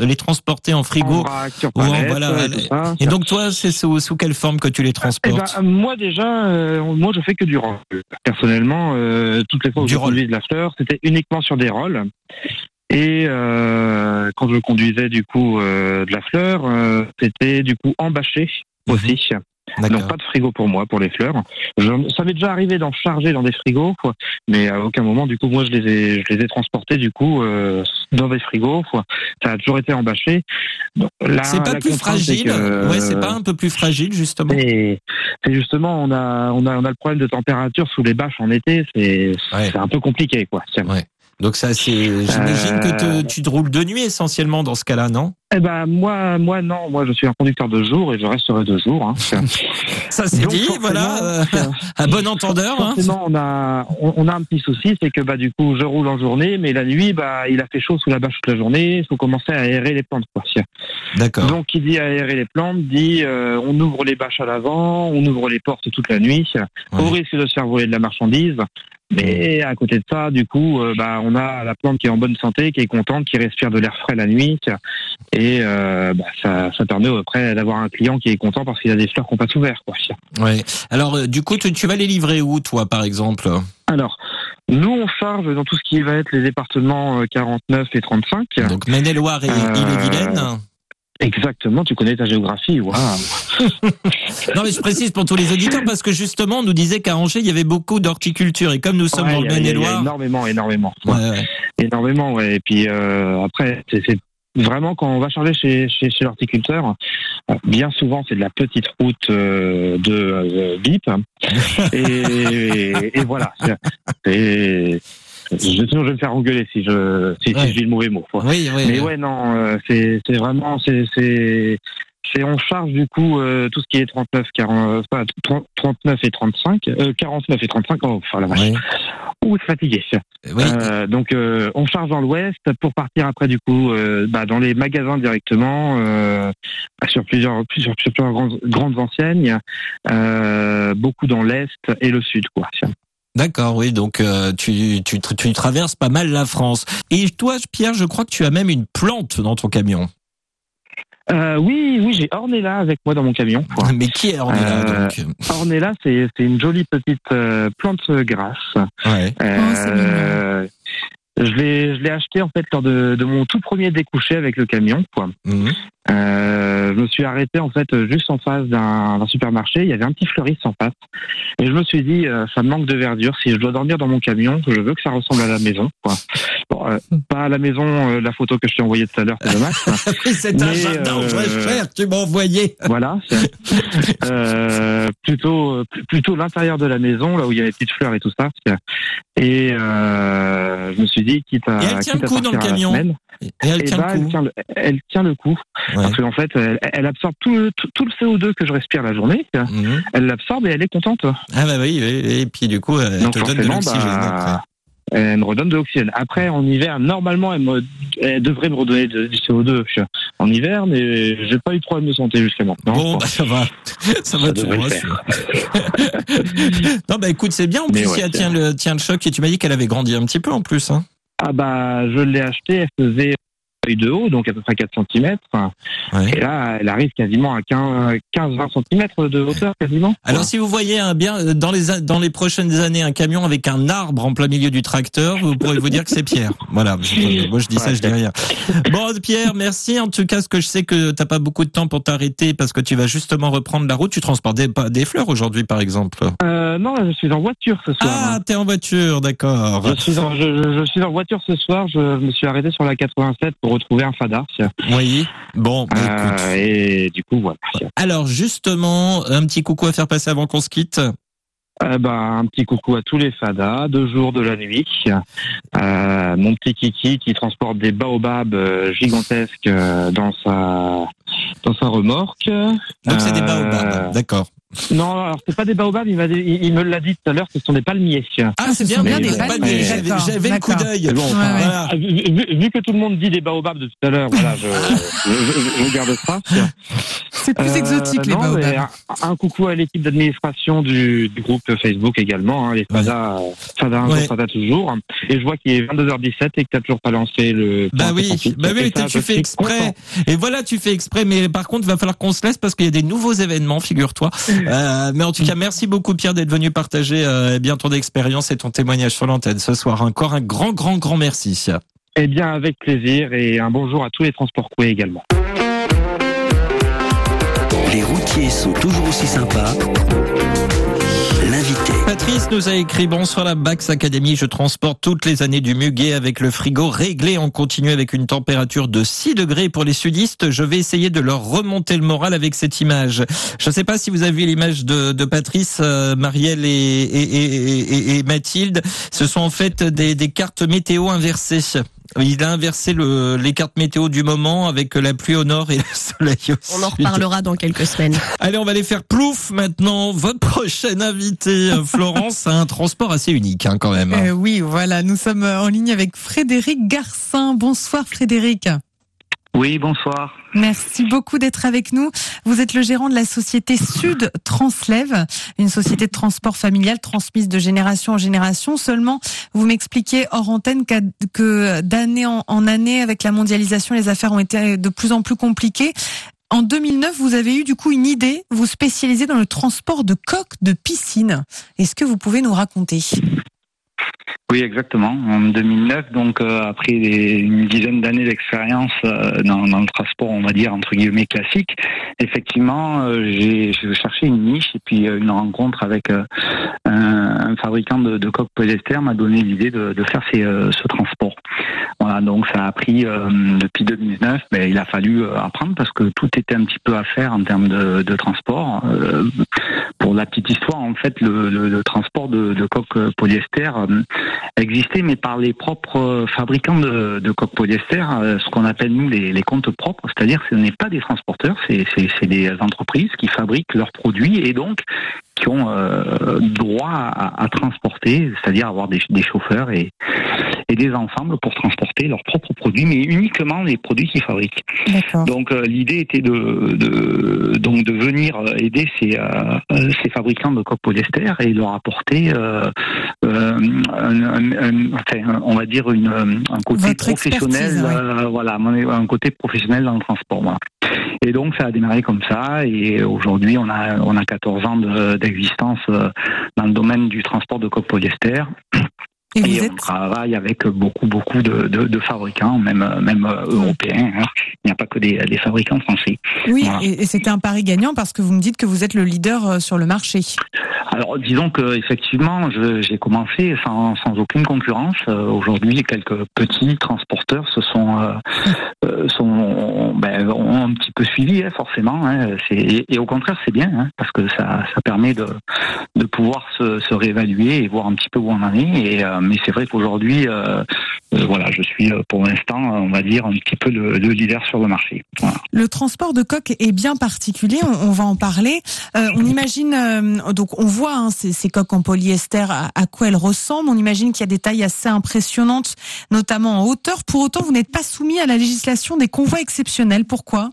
les transporter en En frigo. sur Ou en- voilà, euh, ça. Et donc, toi, c'est sous, sous quelle forme que tu les Eh transportes? ben, moi déjà, euh, moi je fais que du roll. Personnellement, euh, toutes les fois où Du je de la fleur, c'était uniquement sur des rolls. Et euh, quand je conduisais du coup euh, de la fleur, euh, c'était du coup embâché aussi. D'accord. Donc pas de frigo pour moi pour les fleurs. Je, ça m'est déjà arrivé d'en charger dans des frigos, quoi, mais à aucun moment du coup moi je les ai je les ai transportés du coup dans des frigos. Quoi. Ça a toujours été embâché. C'est pas la plus fragile que, Ouais, c'est pas un peu plus fragile, justement c'est justement, on a, on a, on a le problème de température sous les bâches en été. C'est, Ouais. c'est un peu compliqué, quoi. C'est- Ouais. Donc ça, c'est. J'imagine que te- Euh. tu te roules de nuit essentiellement dans ce cas-là, non? Eh ben, moi, moi, non. Moi, je suis un conducteur de jour et je resterai de jour. Hein. Ça c'est dit, voilà. euh, à bon entendeur. Hein. On a, on, on a un petit souci, c'est que bah du coup, je roule en journée, mais la nuit, bah, il a fait chaud sous la bâche toute la journée. Il faut commencer à aérer les plantes, quoi. D'accord. Donc, qui dit aérer les plantes dit euh, on ouvre les bâches à l'avant, on ouvre les portes toute la nuit, au risque de se faire voler de la marchandise. Mais à côté de ça, du coup, euh, bah, on a la plante qui est en bonne santé, qui est contente, qui respire de l'air frais la nuit, et euh, bah, ça, ça permet après d'avoir un client qui est content parce qu'il a des fleurs qu'on passe ouvert. Quoi. Ouais. Alors, euh, du coup, tu, tu vas les livrer où, toi, par exemple? Alors, nous, on charge dans tout ce qui va être les départements euh, 49 et 35. Donc, Maine-et-Loire et Euh, Ille-et-Vilaine Exactement, tu connais ta géographie. Waouh. Non, mais je précise pour tous les auditeurs parce que justement, on nous disait qu'à Angers, il y avait beaucoup d'horticulture. Et comme nous sommes Ouais, dans le Maine-et-Loire. énormément, énormément. Ouais. Ouais, ouais. Énormément, ouais. Et puis euh, après, c'est vraiment quand on va charger chez, chez, chez l'horticulteur, euh, bien souvent c'est de la petite route euh, de euh, bip. et, et voilà. Je, sinon, je vais me faire engueuler si je si, je dis le mauvais mot. quoi. Oui, oui. Mais ouais, non, euh, c'est vraiment c'est c'est on charge du coup euh, tout ce qui est 39 40 enfin, 30 39 et 35 euh, 49 et 35 oh, enfin la vache. Oui. Ouh, c'est fatigué. Oui. Euh, donc euh, on charge dans l'ouest pour partir après du coup euh, bah, dans les magasins directement euh, sur plusieurs sur, plusieurs grandes, grandes enseignes, euh, beaucoup dans l'est et le sud quoi. D'accord, oui. Donc, euh, tu, tu, tu traverses pas mal la France. Et toi, Pierre, je crois que tu as même une plante dans ton camion. Euh, oui, oui, j'ai Ornella avec moi dans mon camion. quoi. Mais qui est Ornella, Euh, donc Ornella, c'est c'est une jolie petite euh, plante grasse. Ouais. Oh, Euh, je l'ai je l'ai acheté en fait lors de, de mon tout premier découché avec le camion. Quoi. Mhm. Euh, je me suis arrêté en fait juste en face d'un supermarché. Il y avait un petit fleuriste en face, et je me suis dit euh, ça me manque de verdure. Si je dois dormir dans mon camion, je veux que ça ressemble à la maison. Quoi. Bon, euh, pas à la maison, euh, la photo que je t'ai envoyée tout à l'heure, c'est dommage. C'est un jardin euh, cher que tu m'as envoyé. voilà. Euh, plutôt euh, pl- plutôt l'intérieur de la maison, là où il y a les petites fleurs et tout ça. Et euh, je me suis dit, quitte à Et elle tient quitte le à coup dans le camion. semaine, Et elle eh tient ben, le elle, coup. tient le, elle tient le coup. Ouais. Parce qu'en fait, elle, elle absorbe tout, le- tout, tout le CO2 que je respire la journée. Mhm. Elle l'absorbe et elle est contente. Ah bah oui, oui, et puis du coup, elle Donc te donne de forcément, l'oxygène. bah, elle me redonne de l'oxygène. Après, en hiver, normalement, elle, me, elle devrait me redonner de- du CO2 en hiver, mais j'ai pas eu de problème de santé jusqu'à maintenant. Bon, bah, ça va. Ça va, Ça le rassurer. non, bah écoute, c'est bien. En Mais plus, ouais, elle c'est- tient le, tient le choc, et tu m'as dit qu'elle avait grandi un petit peu en plus. Hein. Ah bah, je l'ai acheté, elle faisait feuille de haut, donc à peu près 4 cm. Ouais. Et là, elle arrive quasiment à 15-20 cm de hauteur, quasiment. Alors, si vous voyez un bien euh, dans les a- dans les prochaines années un camion avec un arbre en plein milieu du tracteur, vous pourrez vous dire que c'est Pierre. Voilà. Moi, je dis ça, je dis rien. Bon, Pierre, merci. En tout cas, ce que je sais que t'as pas beaucoup de temps pour t'arrêter parce que tu vas justement reprendre la route. Tu transportes des, fleurs aujourd'hui, par exemple. Euh, non, je suis en voiture ce soir. Ah, t'es en voiture, d'accord. Je suis, en, je, je- je suis en voiture ce soir. Je me suis arrêté sur la 87 pour retrouver un fada. Oui. Bon, bah. Euh, et du coup, voilà. Alors justement, un petit coucou à faire passer avant qu'on se quitte. Euh, bah, un petit coucou à tous les fadas, de jour, de la nuit. Euh, mon petit Kiki qui transporte des baobabs gigantesques dans sa dans sa remorque. Donc c'est des baobabs, d'accord. Non, alors c'est pas des baobabs. Il, m'a dit- il, il me l'a dit tout à l'heure. Ce sont des palmiers. Ah, ce c'est bien, bien des palmiers. palmiers, J'avais le coup d'œil. Bon, Ouais, enfin, ouais. Voilà. Ah, vu, que tout le monde dit des baobabs de tout à l'heure, voilà, je, je, je- je garde ça. C'est plus Euh, exotique, les non, mais baobabs. un, un coucou à l'équipe d'administration du, du groupe Facebook également, hein, les Fada, euh, Fada un Ouais. jour, Fada toujours. Et je vois qu'il est 22h17 et que tu n'as toujours pas lancé le. Bah oui, 68. bah oui, ça, tu fais exprès. content. Et voilà, tu fais exprès. Mais par contre, va falloir qu'on se laisse parce qu'il y a des nouveaux événements, figure-toi. Euh, mais en tout cas, merci beaucoup Pierre d'être venu partager euh, eh bien ton expérience et ton témoignage sur l'antenne ce soir. Encore un grand, grand, grand merci. Eh bien, avec plaisir et un bonjour à tous les transports coués également. Les routiers sont toujours aussi sympas. Patrice nous a écrit bonsoir la Bax Academy. Je transporte toutes les années du muguet avec le frigo réglé en continu avec une température de 6 degrés pour les sudistes. Je vais essayer de leur remonter le moral avec cette image. Je ne sais pas si vous avez vu l'image de, de Patrice, euh, Marielle et, et, et, et- et Mathilde. Ce sont en fait des, des cartes météo inversées. Il a inversé le, les cartes météo du moment avec la pluie au nord et le soleil au On en sud. reparlera dans quelques semaines. Allez, on va les faire plouf maintenant. Votre prochaine invitée, euh, Florence, a un transport assez unique hein, quand même. Euh, oui, voilà, nous sommes en ligne avec Frédéric Garcin. Bonsoir Frédéric. Oui, bonsoir. Merci beaucoup d'être avec nous. Vous êtes le gérant de la société Sud Translève, une société de transport familial transmise de génération en génération. Seulement, vous m'expliquez hors antenne que d'année en, en année, avec la mondialisation, les affaires ont été de plus en plus compliquées. En 2009, vous avez eu du coup une idée, vous spécialisez dans le transport de coques de piscine. Est-ce que vous pouvez nous raconter? Oui, exactement. En 2009, donc euh, après des- une dizaine d'années d'expérience euh, dans, dans le transport, on va dire entre guillemets classique, effectivement, euh, j'ai je cherchais une niche et puis euh, une rencontre avec euh, un, un fabricant de, de coques polyester m'a donné l'idée de, de faire ces, euh, ce transport. Voilà, donc ça a pris depuis 2009, mais il a fallu apprendre parce que tout était un petit peu à faire en termes de, de transport. Pour la petite histoire, en fait, le, le- le transport de, de coques polyester existait, mais par les propres euh, fabricants de, de coques polyester, euh, ce qu'on appelle nous les, les comptes propres, c'est-à-dire que ce n'est pas des transporteurs, c'est des entreprises qui fabriquent leurs produits et donc qui ont euh, droit à, à transporter, c'est-à-dire avoir des, des chauffeurs et, et des ensembles pour transporter leurs propres produits, mais uniquement les produits qu'ils fabriquent. Donc euh, l'idée était de, de donc de venir aider ces, euh, ces fabricants de coques polyester et leur apporter un, un- un- enfin, on va dire une, euh, un côté Votre professionnel, euh, voilà, un côté professionnel dans le transport. Voilà. Et donc ça a démarré comme ça et aujourd'hui on a on a 14 ans de- d'existence euh, dans le domaine du transport de coques polyester Et et on travaille avec beaucoup, beaucoup de, de, de fabricants, même, même euh, européens. hein. Il n'y a pas que des, des fabricants français. Oui, Voilà. et, et c'était un pari gagnant parce que vous me dites que vous êtes le leader euh, sur le marché. Alors, disons que effectivement, j'ai commencé sans, sans aucune concurrence. Euh, Aujourd'hui, quelques petits transporteurs se sont, euh, euh, sont ben, ont un petit peu suivi, hein, forcément. hein. Et, et au contraire, c'est bien parce que ça, ça permet de, de pouvoir se, se réévaluer et voir un petit peu où on en est. Et, mais c'est vrai qu'aujourd'hui, euh, euh, voilà, je suis euh, pour l'instant, on va dire, un petit peu le, le leader sur le marché. Le transport de coques est bien particulier, on, va en parler. Euh, on imagine, euh, donc on voit hein, ces, coques en polyester, à quoi elles ressemblent. On imagine qu'il y a des tailles assez impressionnantes, notamment en hauteur. Pour autant, vous n'êtes pas soumis à la législation des convois exceptionnels. Pourquoi?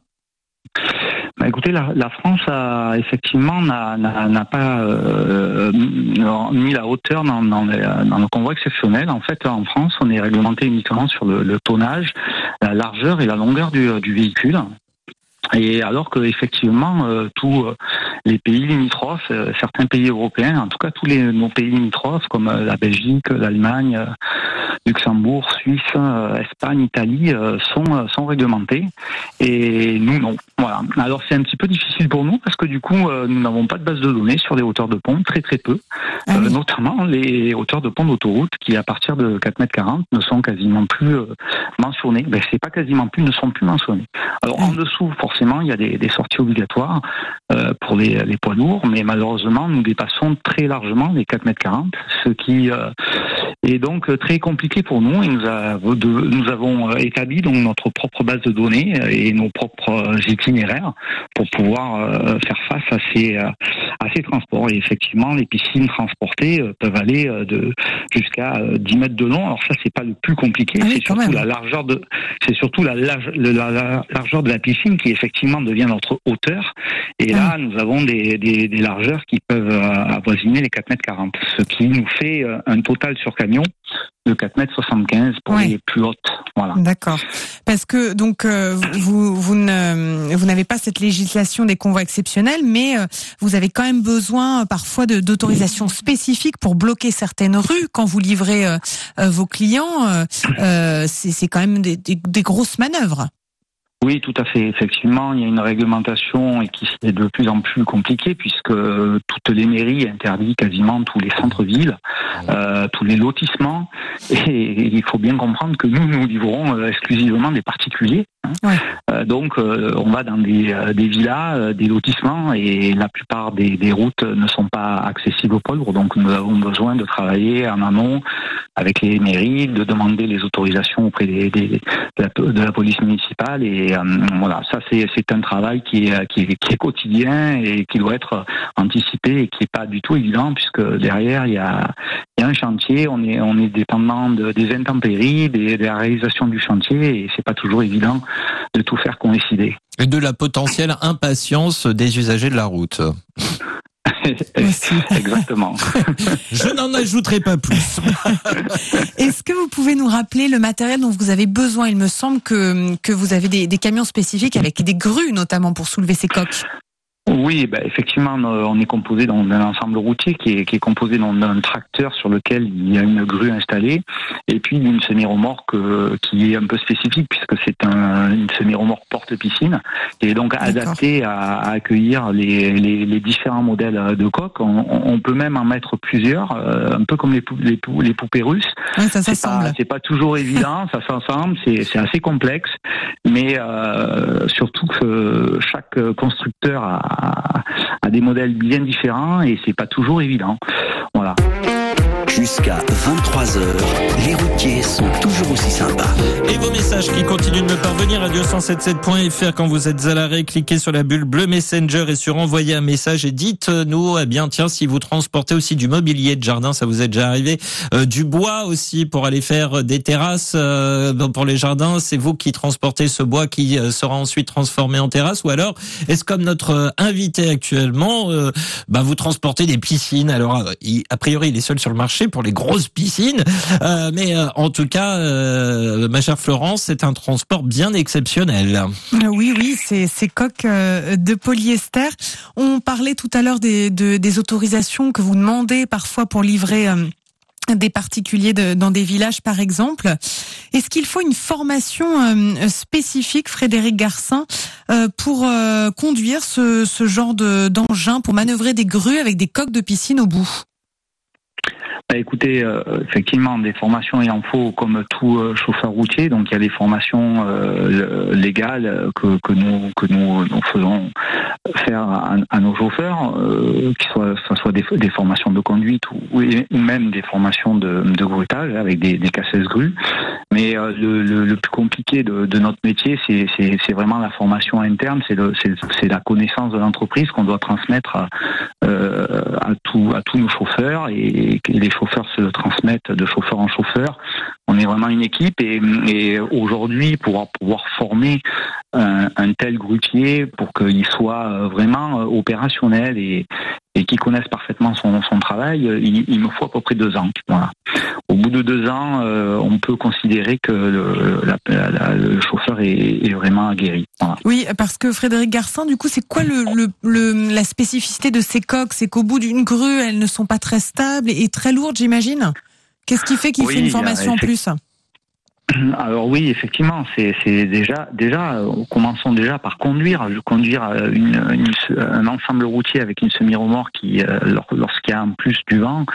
Bah, écoutez, la, France a effectivement n'a pas euh, mis la hauteur dans, les- dans le convoi exceptionnel. En fait, en France, on est réglementé uniquement sur le, tonnage, la largeur et la longueur du véhicule. Et alors que effectivement, euh, tous euh, les pays limitrophes, euh, certains pays européens, en tout cas tous les nos pays limitrophes comme la Belgique, l'Allemagne, Luxembourg, Suisse, Espagne, Italie, sont sont réglementés. Et nous non. Voilà. Alors c'est un petit peu difficile pour nous parce que du coup nous n'avons pas de base de données sur les hauteurs de pont, très très peu, Ah oui. notamment les hauteurs de pont d'autoroute qui à partir de 4 mètres 40 ne sont quasiment plus mentionnées. Ben c'est pas quasiment plus, ne sont plus mentionnées. Alors en dessous forcément il y a des, sorties obligatoires euh, pour les, poids lourds, mais malheureusement nous dépassons très largement les 4 mètres 40, ce qui euh, est donc euh, très compliqué pour nous et nous, a- de- nous avons établi donc notre propre base de données euh, et nos propres euh, itinéraires pour pouvoir faire face à ces, à ces transports. Et effectivement, les piscines transportées peuvent aller de jusqu'à euh, 10 mètres de long. Alors ça, c'est pas le plus compliqué, Ah oui, c'est surtout la largeur de, c'est surtout la, large- la- la largeur de la piscine qui effectivement devient notre hauteur. Et là, Ah. nous avons des, des, des largeurs qui peuvent avoisiner les 4 mètres 40, ce qui nous fait un total sur camion de 4 mètres 75 pour Ouais. les plus hautes. Voilà. D'accord. Parce que donc euh, vous vous ne- vous n'avez pas cette législation des convois exceptionnels, mais euh, vous avez quand même besoin euh, parfois d'autorisations spécifiques pour bloquer certaines rues quand vous livrez euh, euh, vos clients. euh, c'est c'est quand même des, des- des grosses manœuvres. Oui, tout à fait. Effectivement, il y a une réglementation et qui est de plus en plus compliquée puisque euh, toutes les mairies interdisent quasiment tous les centres-villes, euh, tous les lotissements. Et il faut bien comprendre que nous, nous livrons euh, exclusivement des particuliers. Euh, donc, euh, on va dans des, euh, villas, des lotissements, et la plupart des, routes ne sont pas accessibles aux lourds. Donc, nous avons besoin de travailler en amont avec les mairies, de demander les autorisations auprès de, la, police municipale. Et voilà, ça c'est un travail qui est, quotidien et qui doit être anticipé et qui est pas du tout évident puisque derrière il y a, un chantier, on est dépendant de, des intempéries, de la réalisation du chantier et c'est pas toujours évident de tout faire coïncider. Et de la potentielle impatience des usagers de la route. Exactement. Je n'en ajouterai pas plus. Est-ce que vous pouvez nous rappeler le matériel dont vous avez besoin? Il me semble que, que vous avez des, des camions spécifiques avec des grues notamment pour soulever ces coques. Oui, bah, effectivement, on est composé d'un ensemble routier qui est, qui est composé d'un tracteur sur lequel il y a une grue installée, et puis d'une semi-remorque euh, qui est un peu spécifique puisque c'est un, une semi-remorque porte-piscine, qui est donc adaptée à, à accueillir les, les, les, différents modèles de coques. On, on, peut même en mettre plusieurs, euh, un peu comme les, les, pou, les poupées russes. Ouais, ça s'assemble. C'est pas, pas, toujours évident, ça s'assemble, c'est assez complexe, mais euh, surtout que chaque constructeur a à, des modèles bien différents et c'est pas toujours évident. Voilà. Jusqu'à 23h, les routiers sont toujours aussi sympas. Et vos messages qui continuent de me parvenir à 277.fr quand vous êtes à l'arrêt, cliquez sur la bulle bleue Messenger et sur envoyer un message et dites-nous, eh bien, tiens, si vous transportez aussi du mobilier de jardin, ça vous est déjà arrivé, euh, du bois aussi pour aller faire des terrasses euh, pour les jardins, c'est vous qui transportez ce bois qui euh, sera ensuite transformé en terrasse. Ou alors est-ce comme notre euh, invité actuellement, euh, bah, vous transportez des piscines. Alors, a priori, il est seul sur le marché pour les grosses piscines. Euh, mais euh, en tout cas, euh, ma chère Florence, c'est un transport bien exceptionnel. Oui, oui, c'est ces coques de polyester. On parlait tout à l'heure des, de, des autorisations que vous demandez parfois pour livrer des particuliers dans des villages, par exemple. Est-ce qu'il faut une formation spécifique, Frédéric Garcin, pour conduire ce genre d'engin, pour manœuvrer des grues avec des coques de piscine au bout? Bah, écoutez, euh, effectivement, des formations il en faut comme tout euh, chauffeur routier. Donc il y a des formations euh, légales que, nous que nous, nous faisons faire à, nos chauffeurs, qui soient ça soit des, formations de conduite ou, même des formations de, de grutage avec des, cassettes grues. Mais le, plus compliqué de, notre métier, c'est vraiment la formation interne, c'est la connaissance de l'entreprise qu'on doit transmettre à, à tous nos chauffeurs et, et les chauffeurs se transmettent de chauffeur en chauffeur. On est vraiment une équipe et, aujourd'hui, pour pouvoir former un, tel grutier pour qu'il soit vraiment opérationnel et, et qui connaisse parfaitement son, travail, il, me faut à peu près deux ans. Au bout de deux ans, euh, on peut considérer que le, chauffeur est, vraiment aguerri. Oui, parce que Frédéric Garcin, du coup, c'est quoi la spécificité de ces coques C'est qu'au bout d'une grue, elles ne sont pas très stables et très lourdes, j'imagine? Qu'est-ce qui fait qu'il oui, fait une formation en plus alors oui, effectivement, c'est déjà déjà euh, commençons déjà par conduire, conduire euh, une, une, un ensemble routier avec une semi-remorque qui, euh, lorsqu'il y a en plus du vent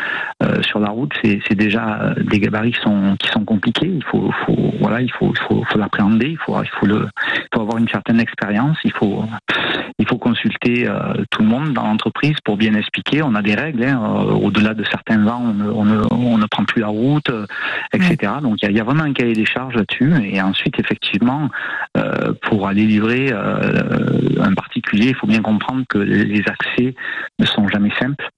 euh, sur la route, c'est déjà des gabarits qui sont qui sont compliqués. Il faut, faut voilà, il faut il faut, faut l'appréhender, il faut il faut le il faut avoir une certaine expérience, il faut faut consulter euh, tout le monde dans l'entreprise pour bien expliquer. On a des règles. Hein, Au-delà de certains vents, on ne, on, ne, on ne, prend plus la route, etc. Ouais. Donc il y, y, a vraiment un cahier des charges là-dessus. Et ensuite, effectivement, euh, pour aller livrer euh, un particulier, il faut bien comprendre que les accès ne sont jamais simples.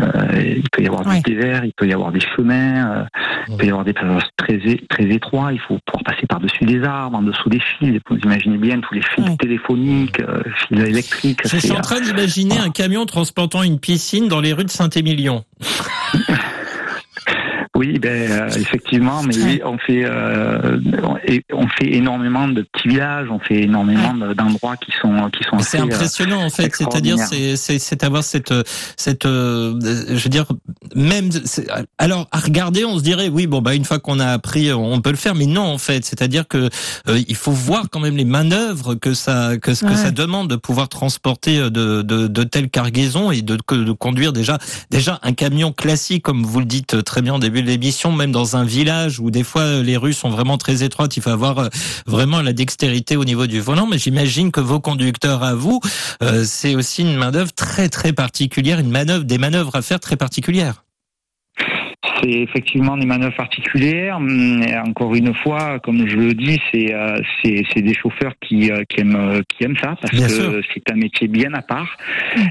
Euh, il peut y avoir ouais. du dévers, il peut y avoir des chemins, euh, il peut y avoir des passages très, très étroits. Il faut pouvoir passer par-dessus des arbres, en dessous des fils. Vous imaginez bien tous les fils ouais. téléphoniques, euh, fils électriques. Je suis en train d'imaginer un camion transportant une piscine dans les rues de Saint-Émilion. Oui, ben euh, effectivement, mais ouais. on fait euh, on fait énormément de petits villages, on fait énormément ouais. d'endroits qui sont qui sont. C'est impressionnant euh, en fait, c'est-à-dire c'est c'est avoir cette cette euh, je veux dire même alors à regarder on se dirait oui bon bah une fois qu'on a appris on peut le faire, mais non en fait, c'est-à-dire que euh, il faut voir quand même les manœuvres que ça que, ouais. que ça demande de pouvoir transporter de de, de telles cargaisons et de, de conduire déjà déjà un camion classique comme vous le dites très bien au début l'émission, même dans un village où des fois les rues sont vraiment très étroites, il faut avoir vraiment la dextérité au niveau du volant. Mais j'imagine que vos conducteurs à vous, euh, c'est aussi une main d'œuvre très très particulière, une manœuvre, des manœuvres à faire très particulières. C'est effectivement des manœuvres particulières. Et encore une fois, comme je le dis, c'est euh, c'est c'est des chauffeurs qui euh, qui aiment euh, qui aiment ça parce Bien que c'est un métier bien à part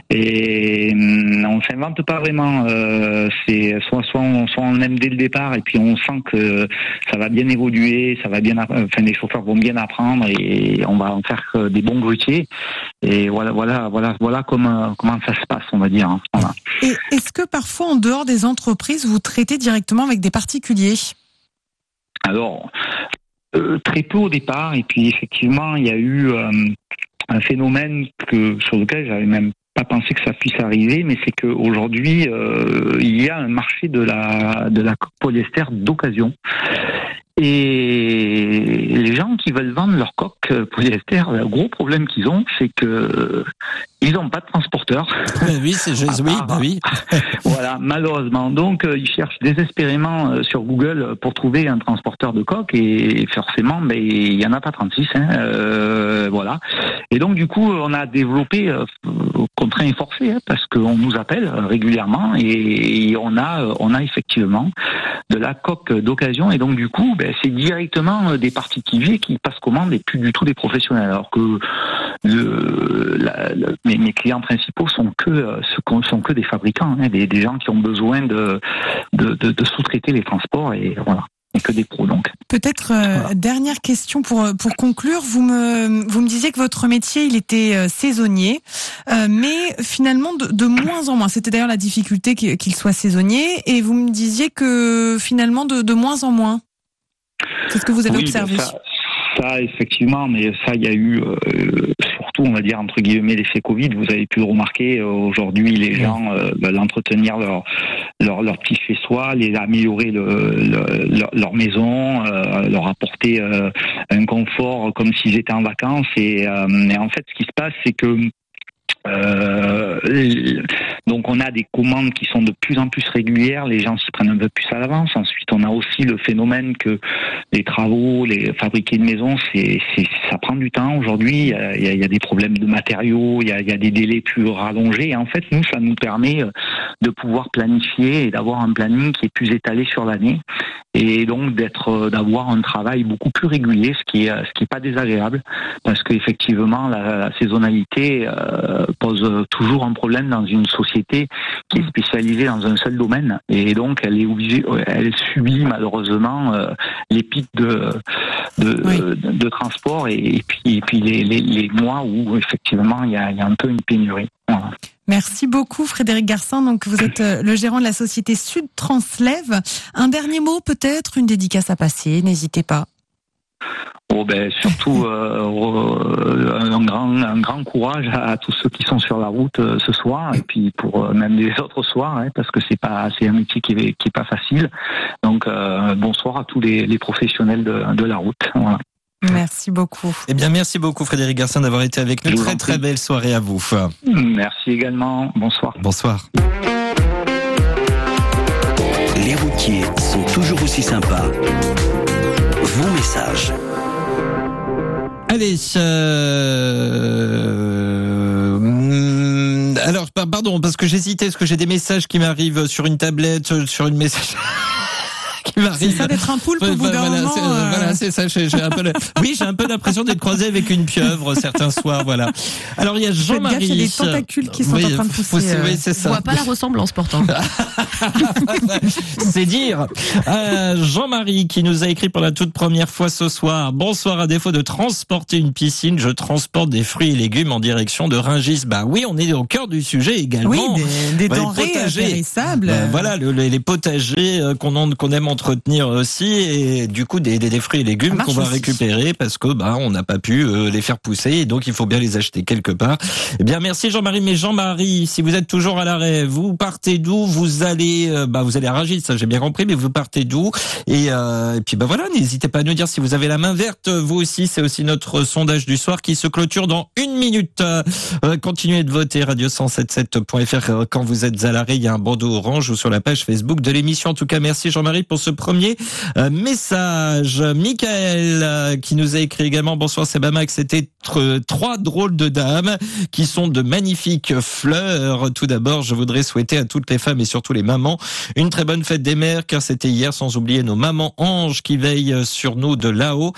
et hum, on s'invente pas vraiment. Euh, c'est soit soit on, soit on aime dès le départ et puis on sent que ça va bien évoluer, ça va bien, enfin les chauffeurs vont bien apprendre et on va en faire que des bons grutiers. Et voilà voilà voilà voilà comment comment ça se passe, on va dire. hein. Voilà. Et est-ce que parfois, en dehors des entreprises, vous traitez directement avec des particuliers? Alors, euh, très peu au départ, et puis effectivement, il y a eu euh, un phénomène que sur lequel j'avais même pas pensé que ça puisse arriver, mais c'est qu'aujourd'hui, euh, il y a un marché de la de la coque polyester d'occasion. Et les gens qui veulent vendre leur coque polyester, le gros problème qu'ils ont, c'est que ils n'ont pas de transporteur. Oui, c'est juste, oui, bah oui. Voilà, malheureusement. Donc, euh, ils cherchent désespérément euh, sur Google pour trouver un transporteur de coque et forcément, ben, il y en a pas 36. Hein, euh, voilà. Et donc, du coup, on a développé euh, contraint et forcé hein, parce qu'on nous appelle euh, régulièrement et on a, euh, on a effectivement de la coque d'occasion et donc du coup, ben, c'est directement euh, des particuliers qui passent commande et plus du tout des professionnels. Alors que le, la- le- mes, mes clients principaux sont que euh, sont que des fabricants, hein, des, des gens qui ont besoin de de, de, de sous-traiter les transports et voilà, et que des pros donc. Peut-être euh, Voilà. dernière question pour euh, pour conclure. Vous me vous me disiez que votre métier il était euh, saisonnier, euh, mais finalement de, de moins en moins. C'était d'ailleurs la difficulté qu'il soit saisonnier, et vous me disiez que finalement de, de moins en moins. C'est ce que vous avez Oui, observé. ben ça, ça, effectivement, mais ça, il y a eu surtout, on va dire entre guillemets, l'effet Covid. Vous avez pu le remarquer. euh, Aujourd'hui, les gens euh, veulent entretenir leur leur, leur petit chez soi, les améliorer le, le- leur, leur maison, euh, leur apporter euh, un confort comme s'ils étaient en vacances. Et, euh, et en fait, ce qui se passe, c'est que euh, donc on a des commandes qui sont de plus en plus régulières, les gens s'y prennent un peu plus à l'avance. Ensuite, on a aussi le phénomène que les travaux, les fabriquer une maison, c'est, ça prend du temps aujourd'hui. Il y y a- des problèmes de matériaux, il y a, y a des délais plus rallongés. Et en fait, nous, ça nous permet euh, de pouvoir planifier et d'avoir un planning qui est plus étalé sur l'année et donc d'être euh, d'avoir un travail beaucoup plus régulier, ce qui est ce qui est pas désagréable parce qu'effectivement la, la saisonnalité euh, pose toujours un problème dans une société qui est spécialisée dans un seul domaine et donc elle est obligée, elle subit malheureusement euh, les pics de de, Oui. de, de transport et, et puis et puis les, les, les mois où effectivement il y a, il y a un peu une pénurie. Voilà. Merci beaucoup Frédéric Garcin. Donc vous êtes euh, le gérant de la société Sud Translève. Un dernier mot peut-être, une dédicace à passer. N'hésitez pas. Bon, ben, surtout euh, un, grand, un grand courage à, tous ceux qui sont sur la route euh, ce soir et puis pour même les autres soirs hein, parce que c'est pas c'est un métier qui est, qui est pas facile. Donc bonsoir à tous les, les professionnels de, de la route. Voilà. Merci beaucoup. Eh bien, merci beaucoup Frédéric Garcin d'avoir été avec nous. Très très belle soirée à vous. Merci également. Bonsoir. Bonsoir. Les routiers sont toujours aussi sympas. Vos messages. Allez, euh... alors par- pardon parce que j'hésitais parce que j'ai des messages qui m'arrivent sur une tablette, sur une message C'est ça d'être un poulpe au bout d'un voilà, moment. c'est- euh, voilà, c'est ça. j'ai- j'ai un peu le- Oui, j'ai un peu l'impression d'être croisé avec une pieuvre certains soirs. Voilà. Alors il y a gaffe, il y a Jean-Marie. des tentacules qui sont Oui, en train de pousser. c'est- euh. Oui, c'est vois pas la ressemblance pourtant. C'est dire. Euh, Jean-Marie qui nous a écrit pour la toute première fois ce soir. Bonsoir. À défaut de transporter une piscine, je transporte des fruits et légumes en direction de Ringis. Bah oui, on est au cœur du sujet également. Oui, des, des Bah, denrées euh, périssables. Ben voilà, le- les, les potagers euh, qu'on en- qu'on aime entretenir aussi, et du coup des, des, des fruits et légumes qu'on va aussi. récupérer parce que bah on n'a pas pu euh, les faire pousser, et donc il faut bien les acheter quelque part. Eh bien merci Jean-Marie, mais Jean-Marie, si vous êtes toujours à l'arrêt, vous partez d'où? Vous allez, euh, bah vous allez à Rungis, ça j'ai bien compris, mais vous partez d'où? Et, euh, et puis bah voilà, n'hésitez pas à nous dire si vous avez la main verte, vous aussi, c'est aussi notre sondage du soir qui se clôture dans une minute. Euh, continuez de voter radio177.fr euh, quand vous êtes à l'arrêt, il y a un bandeau orange ou sur la page Facebook de l'émission. En tout cas, merci Jean-Marie pour ce premier euh, message. Michael euh, qui nous a écrit également bonsoir c'est Bamax, c'était tr- trois drôles de dames qui sont de magnifiques fleurs. Tout d'abord, je voudrais souhaiter à toutes les femmes et surtout les mamans une très bonne fête des mères car c'était hier sans oublier nos mamans anges qui veillent sur nous de là-haut.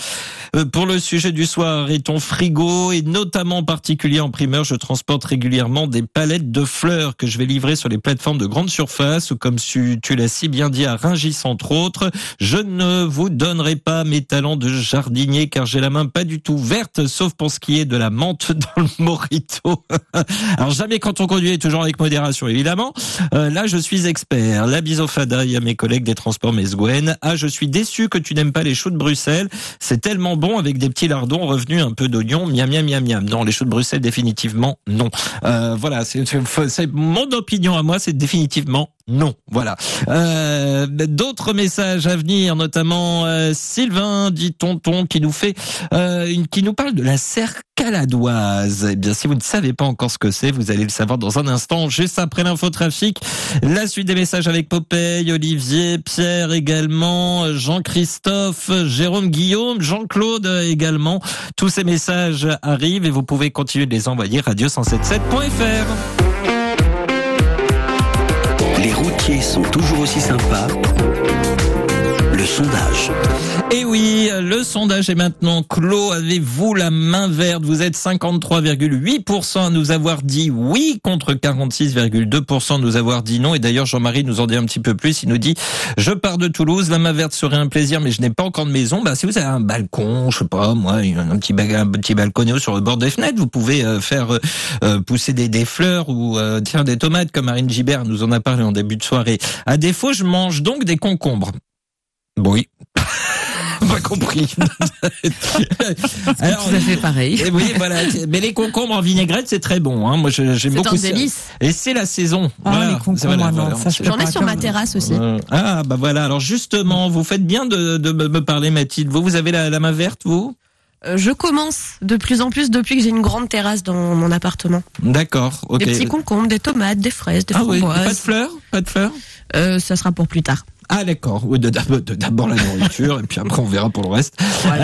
Euh, Pour le sujet du soir et ton frigo et notamment en particulier en primeur, je transporte régulièrement des palettes de fleurs que je vais livrer sur les plateformes de grande surface ou comme tu, l'as si bien dit à Ringis entre. Je ne vous donnerai pas mes talents de jardinier car j'ai la main pas du tout verte sauf pour ce qui est de la menthe dans le morito. Alors jamais quand on conduit, toujours avec modération évidemment. Euh, là je suis expert. La bisofada et à mes collègues des transports Mesgwen. Ah je suis déçu que tu n'aimes pas les choux de Bruxelles. C'est tellement bon avec des petits lardons revenus un peu d'oignon. Miam miam miam miam. Non les choux de Bruxelles définitivement non. Euh, voilà c'est mon opinion à moi c'est définitivement non. Voilà. Euh, D'autres messages à venir, notamment euh, Sylvain dit tonton qui nous fait euh, une, qui nous parle de la serre caladoise. Eh bien, si vous ne savez pas encore ce que c'est, vous allez le savoir dans un instant, juste après l'infotrafic. La suite des messages avec Popeye, Olivier, Pierre également, Jean-Christophe, Jérôme Guillaume, Jean-Claude également. Tous ces messages arrivent et vous pouvez continuer de les envoyer radio177.fr. sont toujours aussi sympas. Sondage. Et oui, le sondage est maintenant clos. Avez-vous la main verte? Vous êtes 53,8% à nous avoir dit oui contre 46,2% à nous avoir dit non. Et d'ailleurs, Jean-Marie nous en dit un petit peu plus. Il nous dit, je pars de Toulouse, la main verte serait un plaisir, mais je n'ai pas encore de maison. Bah, si vous avez un balcon, je sais pas, moi, un petit, un petit balconnet sur le bord des fenêtres, vous pouvez euh, faire euh, euh, pousser des, des fleurs ou euh, tiens des tomates, comme Marine Gibert nous en a parlé en début de soirée. À défaut, je mange donc des concombres. Oui. pas compris. Alors, Tout à fait pareil. oui, voilà. Mais les concombres en vinaigrette, c'est très bon. Hein. Moi, j'aime beaucoup. Et c'est la saison. Ah, Voilà. les concombres, J'en ai sur ma terrasse aussi. Euh, Ah, bah voilà. Alors justement, vous faites bien de, de me parler, Mathilde. Vous, vous avez la, la main verte, vous? Euh, Je commence de plus en plus depuis que j'ai une grande terrasse dans mon appartement. D'accord. Des petits concombres, des tomates, des fraises, des ah oui. Pas de framboises. fleurs? Pas de fleurs? Euh, ça sera pour plus tard. Ah d'accord. Oui, de- d'abord de- d'abord la nourriture et puis après on verra pour le reste.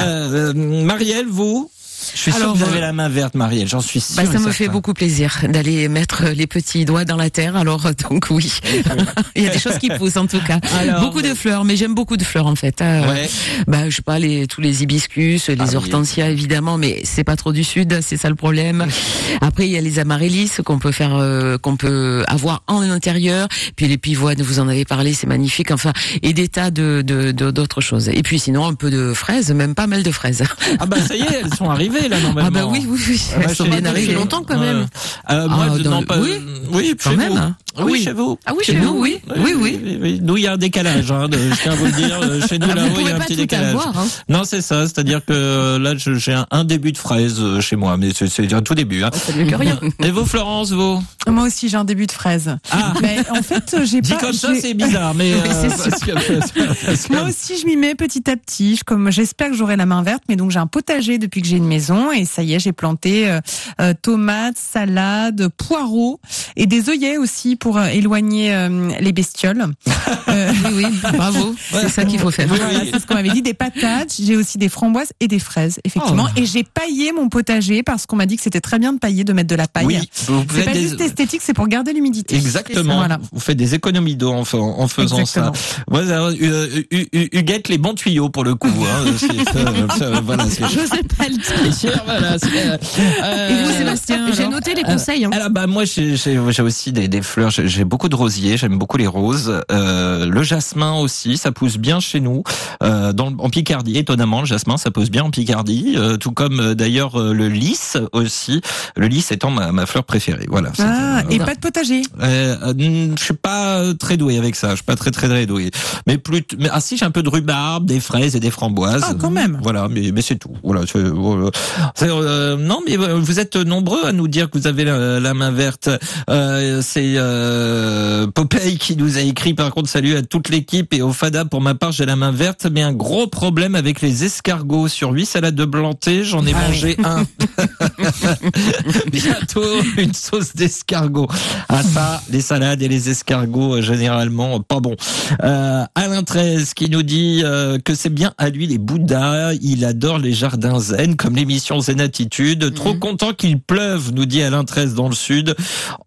Euh, euh, Marielle, vous? Je suis sûr Alors, que vous avez euh, la main verte, Marielle. J'en suis sûr. Bah, et ça me certain. fait beaucoup plaisir d'aller mettre les petits doigts dans la terre. Alors euh, donc oui, il y a des choses qui poussent en tout cas. Alors, beaucoup de fleurs, mais j'aime beaucoup de fleurs en fait. Euh, Ouais. Bah je sais pas les tous les hibiscus, les Ah oui. hortensias évidemment, mais c'est pas trop du sud, c'est ça le problème. Après il y a les amaryllis qu'on peut faire, euh, qu'on peut avoir en intérieur. Puis les pivoines, vous en avez parlé, c'est magnifique. Enfin et des tas de de- de- d'autres choses. Et puis sinon un peu de fraises, même pas mal de fraises. Ah bah ça y est, elles sont arrivées là normalement. Ah bah oui oui oui, Ah bah, elles sont chez- bien depuis arrivées. longtemps, quand même. Euh, moi, Ah, je- dans non, le- pas, oui. oui, Quand même, hein. Ah oui, Oui. chez vous. Ah oui, chez nous, oui. Oui, oui. Nous, il y a un décalage, hein, de- je tiens à vous le dire. euh, Chez nous, Ah, là-haut, vous il y a un petit décalage. avoir, hein. Non, c'est ça. C'est-à-dire que euh, là, je- j'ai un, un début de fraise euh, chez moi, mais c'est c'est un tout début. Hein. C'est mieux que rien. Et vous, Florence, vous? Moi aussi, j'ai un début de fraise. Ah. Mais en fait, j'ai Dit pas. comme ça, j'ai- c'est bizarre, mais... euh, C'est parce que- Moi aussi, je m'y mets petit à petit. Je- Comme j'espère que j'aurai la main verte, mais donc j'ai un potager depuis que j'ai une maison et ça y est, j'ai planté euh, euh, tomates, salades, poireaux et des œillets aussi pour euh, éloigner euh, les bestioles. Euh, Oui, oui, bravo. C'est ça qu'il faut faire. Oui, c'est ce qu'on m'avait dit. Des patates, j'ai aussi des framboises et des fraises, effectivement. Oh. Et j'ai paillé mon potager parce qu'on m'a dit que c'était très bien de pailler, de mettre de la paille. Oui, C'est pas des- juste esthétique, c'est pour garder l'humidité. Exactement. Voilà. Vous faites des économies d'eau en, en faisant Exactement. ça. Hu- Huguette, les bons tuyaux pour le coup. Hein, ça, ça, voilà, Je sais pas le voilà, euh, Et vous, Sébastien J'ai noté les conseils. hein. Alors bah moi j'ai aussi des, des fleurs. J'ai beaucoup de rosiers. J'aime beaucoup les roses. Euh, le jasmin aussi, ça pousse bien chez nous. Euh, dans le- en Picardie, étonnamment, le jasmin ça pousse bien en Picardie. euh, tout comme euh, d'ailleurs euh, le lys aussi. Le lys étant ma, ma fleur préférée. Voilà. Ah, et pas de potager. euh, je suis pas très doué avec ça. Je suis pas très très très doué. Mais plus, mais ah si, j'ai un peu de rhubarbe, des fraises et des framboises. Ah, quand même. Voilà, mais mais c'est tout. Voilà. voilà. Euh, non, mais vous êtes nombreux à nous dire que vous avez la, la main verte. Euh, c'est euh, Popeye qui nous a écrit par contre salut à toute l'équipe et au Fada. Pour ma part j'ai la main verte mais un gros problème avec les escargots. Sur huit salades de blanté j'en ai Ah mangé un. Bientôt une sauce d'escargot ah ça les salades et les escargots euh, généralement pas bon. Euh, Alain 13 qui nous dit euh, que c'est bien à lui les Bouddhas. Il adore les jardins zen comme l'émission Zen Attitude. Trop content qu'il pleuve nous dit Alain 13 dans le sud.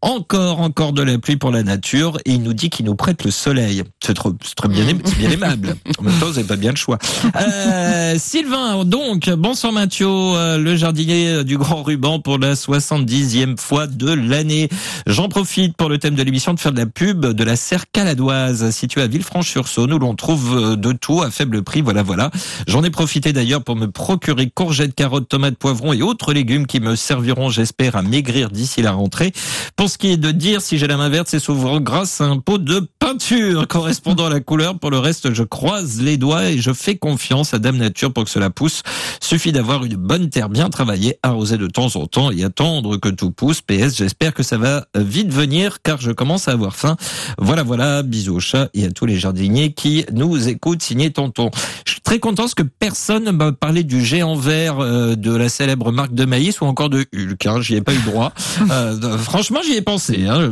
Encore, encore de la pluie pour la nature et il nous dit qu'il nous prête le soleil. C'est trop, c'est bien aimable. En même temps, vous n'avez pas bien le choix. Euh, Sylvain, donc, bonsoir Mathieu, euh, le jardinier du Grand Ruban pour la 70e fois de l'année. J'en profite pour le thème de l'émission de faire de la pub de la serre caladoise située à Villefranche-sur-Saône où l'on trouve euh, de tout à faible prix. Voilà, voilà. J'en ai profité d'ailleurs pour me procurer courgettes, carottes, tomates, poivrons et autres légumes qui me serviront, j'espère, à maigrir d'ici la rentrée. Pour ce qui est de dire si j'ai la main verte, c'est souvent grâce à un pot de peinture correspondant à la couleur. Pour le reste, je croise les doigts et je fais confiance à Dame Nature pour que cela pousse. Suffit d'avoir une bonne terre bien travaillée, arroser de temps en temps et attendre que tout pousse. PS, j'espère que ça va vite venir car je commence à avoir faim. Voilà, voilà. Bisous au chat et à tous les jardiniers qui nous écoutent. Signé Tonton. Je suis très content parce que personne ne m'a parlé du géant vert euh, de la célèbre marque de maïs ou encore de Hulk. Hein. J'y ai pas eu droit. Euh, franchement, j'y ai pensé. Hein.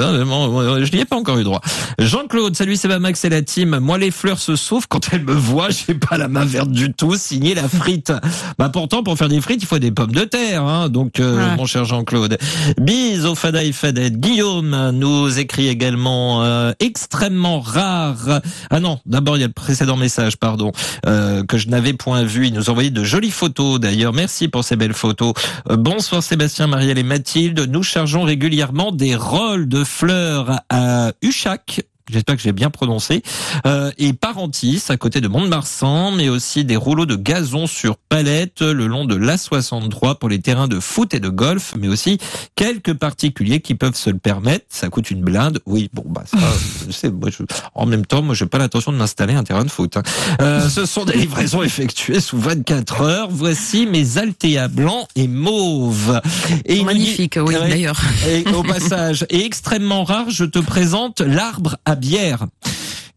Je, je, n'y ai pas encore eu droit. Jean-Claude, salut, c'est Max et la team. Moi, les fleurs se sauvent quand elles me voient. J'ai pas la main verte du tout. Signé la frite. Bah pourtant, pour faire des frites, il faut des pommes de terre. Hein. Donc, euh, Ouais. mon cher Jean-Claude. Bis au Fada et Fadette. Guillaume nous écrit également euh, extrêmement rare. Ah non, d'abord il y a le précédent message, pardon, euh, que je n'avais point vu. Il nous envoyait de jolies photos d'ailleurs. Merci pour ces belles photos. Bonsoir Sébastien, Marielle et Mathilde. Nous chargeons régulièrement des rôles de fleurs à Uchac. J'espère que j'ai bien prononcé. Euh, et Parentis, à côté de Mont-de-Marsan, mais aussi des rouleaux de gazon sur palette le long de l'A63 pour les terrains de foot et de golf, mais aussi quelques particuliers qui peuvent se le permettre. Ça coûte une blinde. Oui, bon, bah ça, je sais. Moi, je- en même temps, moi, j'ai pas l'intention de m'installer un terrain de foot. hein. Euh, ce sont des livraisons effectuées sous 24 heures. Voici mes Altea blancs et mauves. Et dit- Magnifique, oui, d'ailleurs. et au passage, et extrêmement rare, je te présente l'arbre à bière.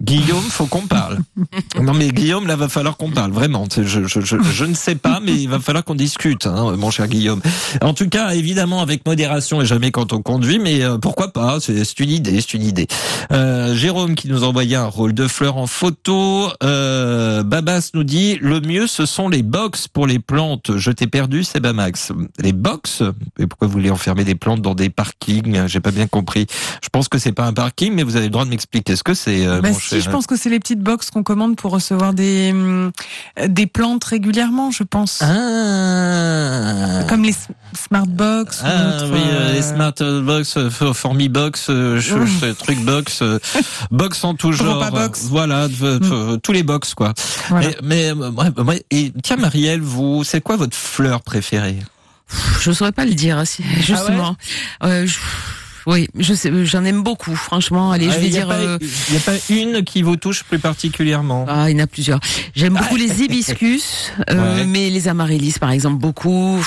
Guillaume, faut qu'on parle. Non mais Guillaume, là va falloir qu'on parle vraiment. Je, je, je, je ne sais pas, mais il va falloir qu'on discute, hein, mon cher Guillaume. En tout cas, évidemment avec modération et jamais quand on conduit, mais euh, pourquoi pas C'est une idée, c'est une idée. Euh, Jérôme qui nous envoyait un rôle de fleurs en photo. Euh, Babas nous dit le mieux ce sont les box pour les plantes. Je t'ai perdu, c'est Bamax. Les box? Et pourquoi vous voulez enfermer des plantes dans des parkings? J'ai pas bien compris. Je pense que c'est pas un parking, mais vous avez le droit de m'expliquer ce que c'est. euh, Bah mon si, je pense que c'est les petites box qu'on commande pour recevoir des hum, des plantes régulièrement, je pense. Ah. Comme les smart box. Ah oui, euh, les euh, smart box, euh, formi box, euh, Mm. je- truc box, euh, box en tout genre. Box. euh, Voilà, de- tous les box quoi. Voilà. Mais euh, et tiens Marielle, vous, c'est quoi votre fleur préférée? Je saurais pas le dire, Ah si- justement. Euh, je- oui, je sais, j'en aime beaucoup, franchement. Allez, je Ah, vais y a dire. pas- euh, Il n'y a pas une qui vous touche plus particulièrement? Ah, il y en a plusieurs. J'aime beaucoup les hibiscus, euh, Ouais. mais les amaryllis, par exemple, beaucoup.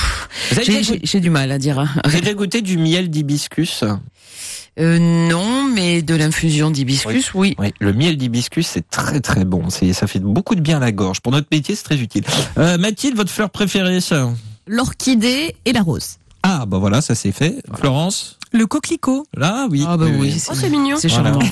J'ai- déjà J'ai j'ai du mal à dire. hein. Vous avez déjà goûté du miel d'hibiscus? Euh, non, mais de l'infusion d'hibiscus, oui. Oui, le miel d'hibiscus, c'est très très bon. C'est, ça fait beaucoup de bien à la gorge. Pour notre métier, c'est très utile. Euh, Mathilde, votre fleur préférée ça? L'orchidée et la rose. Ah, bah voilà, ça c'est fait. Florence? Le coquelicot Là, oui. Ah bah oui, Oh, c'est mignon. c'est Voilà. charmant.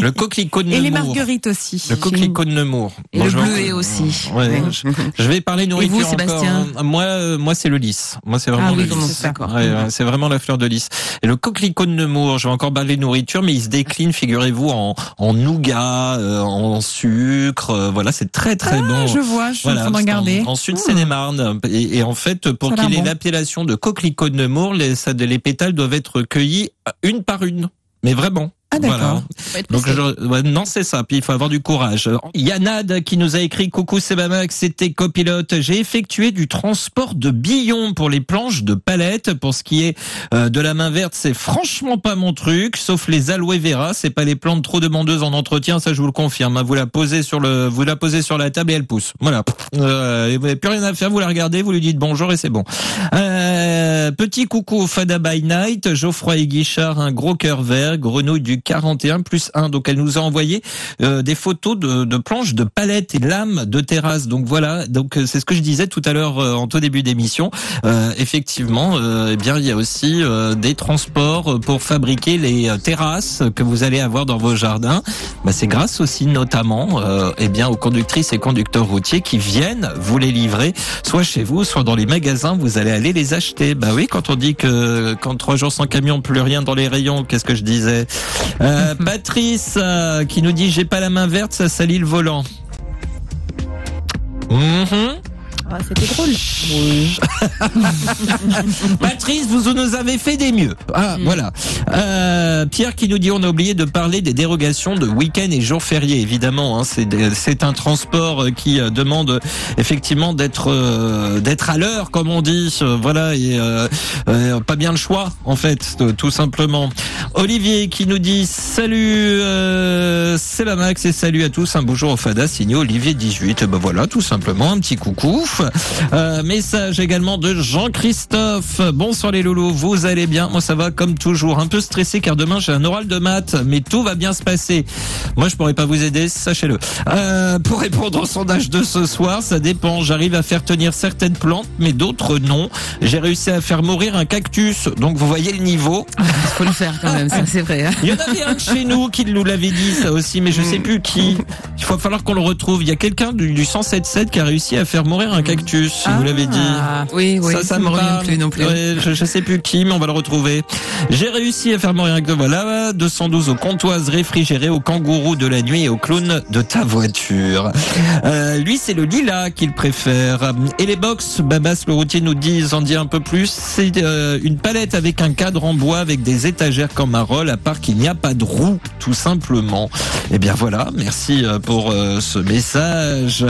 Le coquelicot de et les Nemours. marguerites aussi. Le coquelicot de Nemours. Et Bon, le bleuet encore- aussi. Ouais, je, je vais parler nourriture vous, encore. Sébastien hein. Moi, euh, moi c'est le lys. Moi, c'est vraiment Ah le oui, lys. comment ça, d'accord. Ouais, ouais, c'est vraiment la fleur de lys. Et le coquelicot de Nemours, je vais encore parler nourriture, mais il se décline, figurez-vous, en, en nougat, euh, en sucre. euh, voilà, c'est très très Ah, bon. je vois, je suis Voilà, en train de c'est regarder. En, en sud Seine-et-Marne. Et, et en fait, pour qu'il ait bon. l'appellation de coquelicot de Nemours, les, ça, les pétales doivent être cueillis une par une. Mais vraiment. Ah, d'accord. Donc je, ouais, non c'est ça. Puis il faut avoir du courage. Il y a Nad qui nous a écrit coucou Sebamax, c'était copilote. J'ai effectué du transport de billons pour les planches de palette. Pour ce qui est euh, de la main verte, c'est franchement pas mon truc. Sauf les aloe vera, c'est pas les plantes trop demandeuses en entretien. Ça je vous le confirme. hein. Vous la posez sur le, vous la posez sur la table et elle pousse. Voilà. Euh, et vous n'avez plus rien à faire. Vous la regardez, vous lui dites bonjour et c'est bon. Euh, Euh, petit coucou Fada by Night, Geoffroy et Guichard, un gros cœur vert, grenouille du 41 plus 1. Donc elle nous a envoyé euh, des photos de, de planches, de palettes et lames de terrasse. Donc voilà, donc euh, c'est ce que je disais tout à l'heure euh, en tout début d'émission. Euh, effectivement, eh bien il y a aussi des transports pour fabriquer les terrasses que vous allez avoir dans vos jardins. Bah, c'est grâce aussi notamment eh bien aux conductrices et conducteurs routiers qui viennent vous les livrer, soit chez vous, soit dans les magasins. Vous allez aller les acheter. Bah oui, quand on dit que quand trois jours sans camion, plus rien dans les rayons, qu'est-ce que je disais? Euh, Patrice euh, qui nous dit j'ai pas la main verte, ça salit le volant. Mhm. Ah, C'était drôle. Patrice, vous nous avez fait des mieux. Ah, voilà. Euh, Pierre qui nous dit on a oublié de parler des dérogations de week-end et jours fériés. Évidemment, hein, c'est un transport euh, qui euh, demande effectivement d'être euh, d'être à l'heure, comme on dit. Voilà, et euh, pas bien le choix en fait, tout simplement. Olivier qui nous dit salut, euh, c'est la Max et salut à tous. Un bonjour au Fada signé Olivier 18. Ben voilà, tout simplement un petit coucou. Euh, message également de Jean-Christophe. Bonsoir les loulous, vous allez bien? Moi ça va comme toujours. Un peu stressé car demain j'ai un oral de maths, mais tout va bien se passer. Moi je pourrais pas vous aider, sachez-le. Euh, pour répondre au sondage de ce soir, ça dépend. J'arrive à faire tenir certaines plantes, mais d'autres non. J'ai réussi à faire mourir un cactus, donc vous voyez le niveau. Il faut le faire quand même, ça c'est vrai. hein. Il y en avait un de chez nous qui nous l'avait dit ça aussi, mais je sais plus qui. Il va falloir qu'on le retrouve. Il y a quelqu'un du, du 107.7 qui a réussi à faire mourir un cactus, si vous l'avez dit. Oui, oui, ça, ça me revient plus non plus. Ouais, je, je sais plus qui, mais on va le retrouver. J'ai réussi à faire mourir un voilà 212 aux comptoises réfrigérées, aux kangourous de la nuit et aux clowns de ta voiture. Euh, lui, c'est le lilas qu'il préfère. Et les box, Babas le routier nous dit, en dit un peu plus. C'est euh, une palette avec un cadre en bois avec des étagères comme un rôle, à part qu'il n'y a pas de roue, tout simplement. Eh bien voilà, merci euh, pour euh, ce message.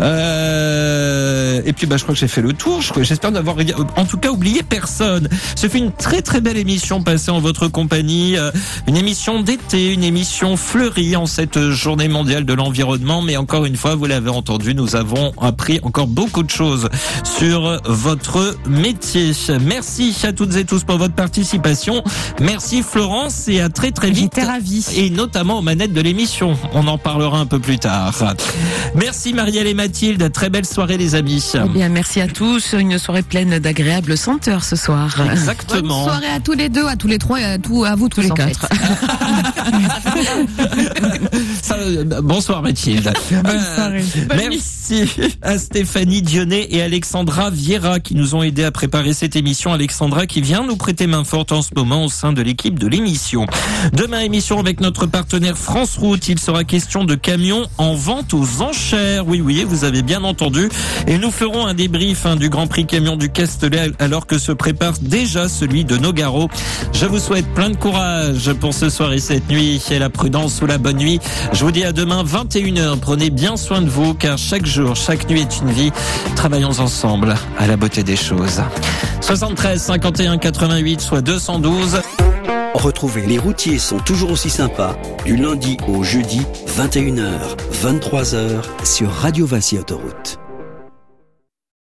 Euh, et puis bah je crois que j'ai fait le tour. J'espère n'avoir en tout cas oublié personne. Ce fut une très très belle émission passée en votre compagnie, Euh, une émission d'été, une émission fleurie en cette journée mondiale de l'environnement. Mais encore une fois, vous l'avez entendu, nous avons appris encore beaucoup de choses sur votre métier. Merci à toutes et tous pour votre participation. Merci Florence et à très très vite. J'étais ravie. Et notamment aux manettes de l'émission. On en parlera un peu plus tard. Merci Marielle et Mathilde. Très belle soirée les amis. Eh bien, merci à tous. Une soirée pleine d'agréables senteurs ce soir. Bonne Exactement. soirée à tous les deux, à tous les trois et à, tout, à vous tous, Tous les quatre. Ça, euh, bonsoir Mathilde. Euh, merci à Stéphanie Dionnet et Alexandra Vieira qui nous ont aidés à préparer cette émission. Alexandra qui vient nous prêter main forte en ce moment au sein de l'équipe de l'émission. Demain émission avec notre partenaire France Route. Il sera question de camions en vente aux enchères. Oui, oui, vous avez bien entendu. Et nous ferons un débrief hein, du Grand Prix camion du Castellet alors que se prépare déjà celui de Nogaro. Je vous souhaite plein de courage pour ce soir et cette nuit et la prudence ou la bonne nuit. Je vous dis à demain 21h. Prenez bien soin de vous car chaque jour, chaque nuit est une vie. Travaillons ensemble à la beauté des choses. 73 51 88 soit 212. Retrouvez Les routiers sont toujours aussi sympas du lundi au jeudi 21h, 23h sur Radio Vinci Autoroute.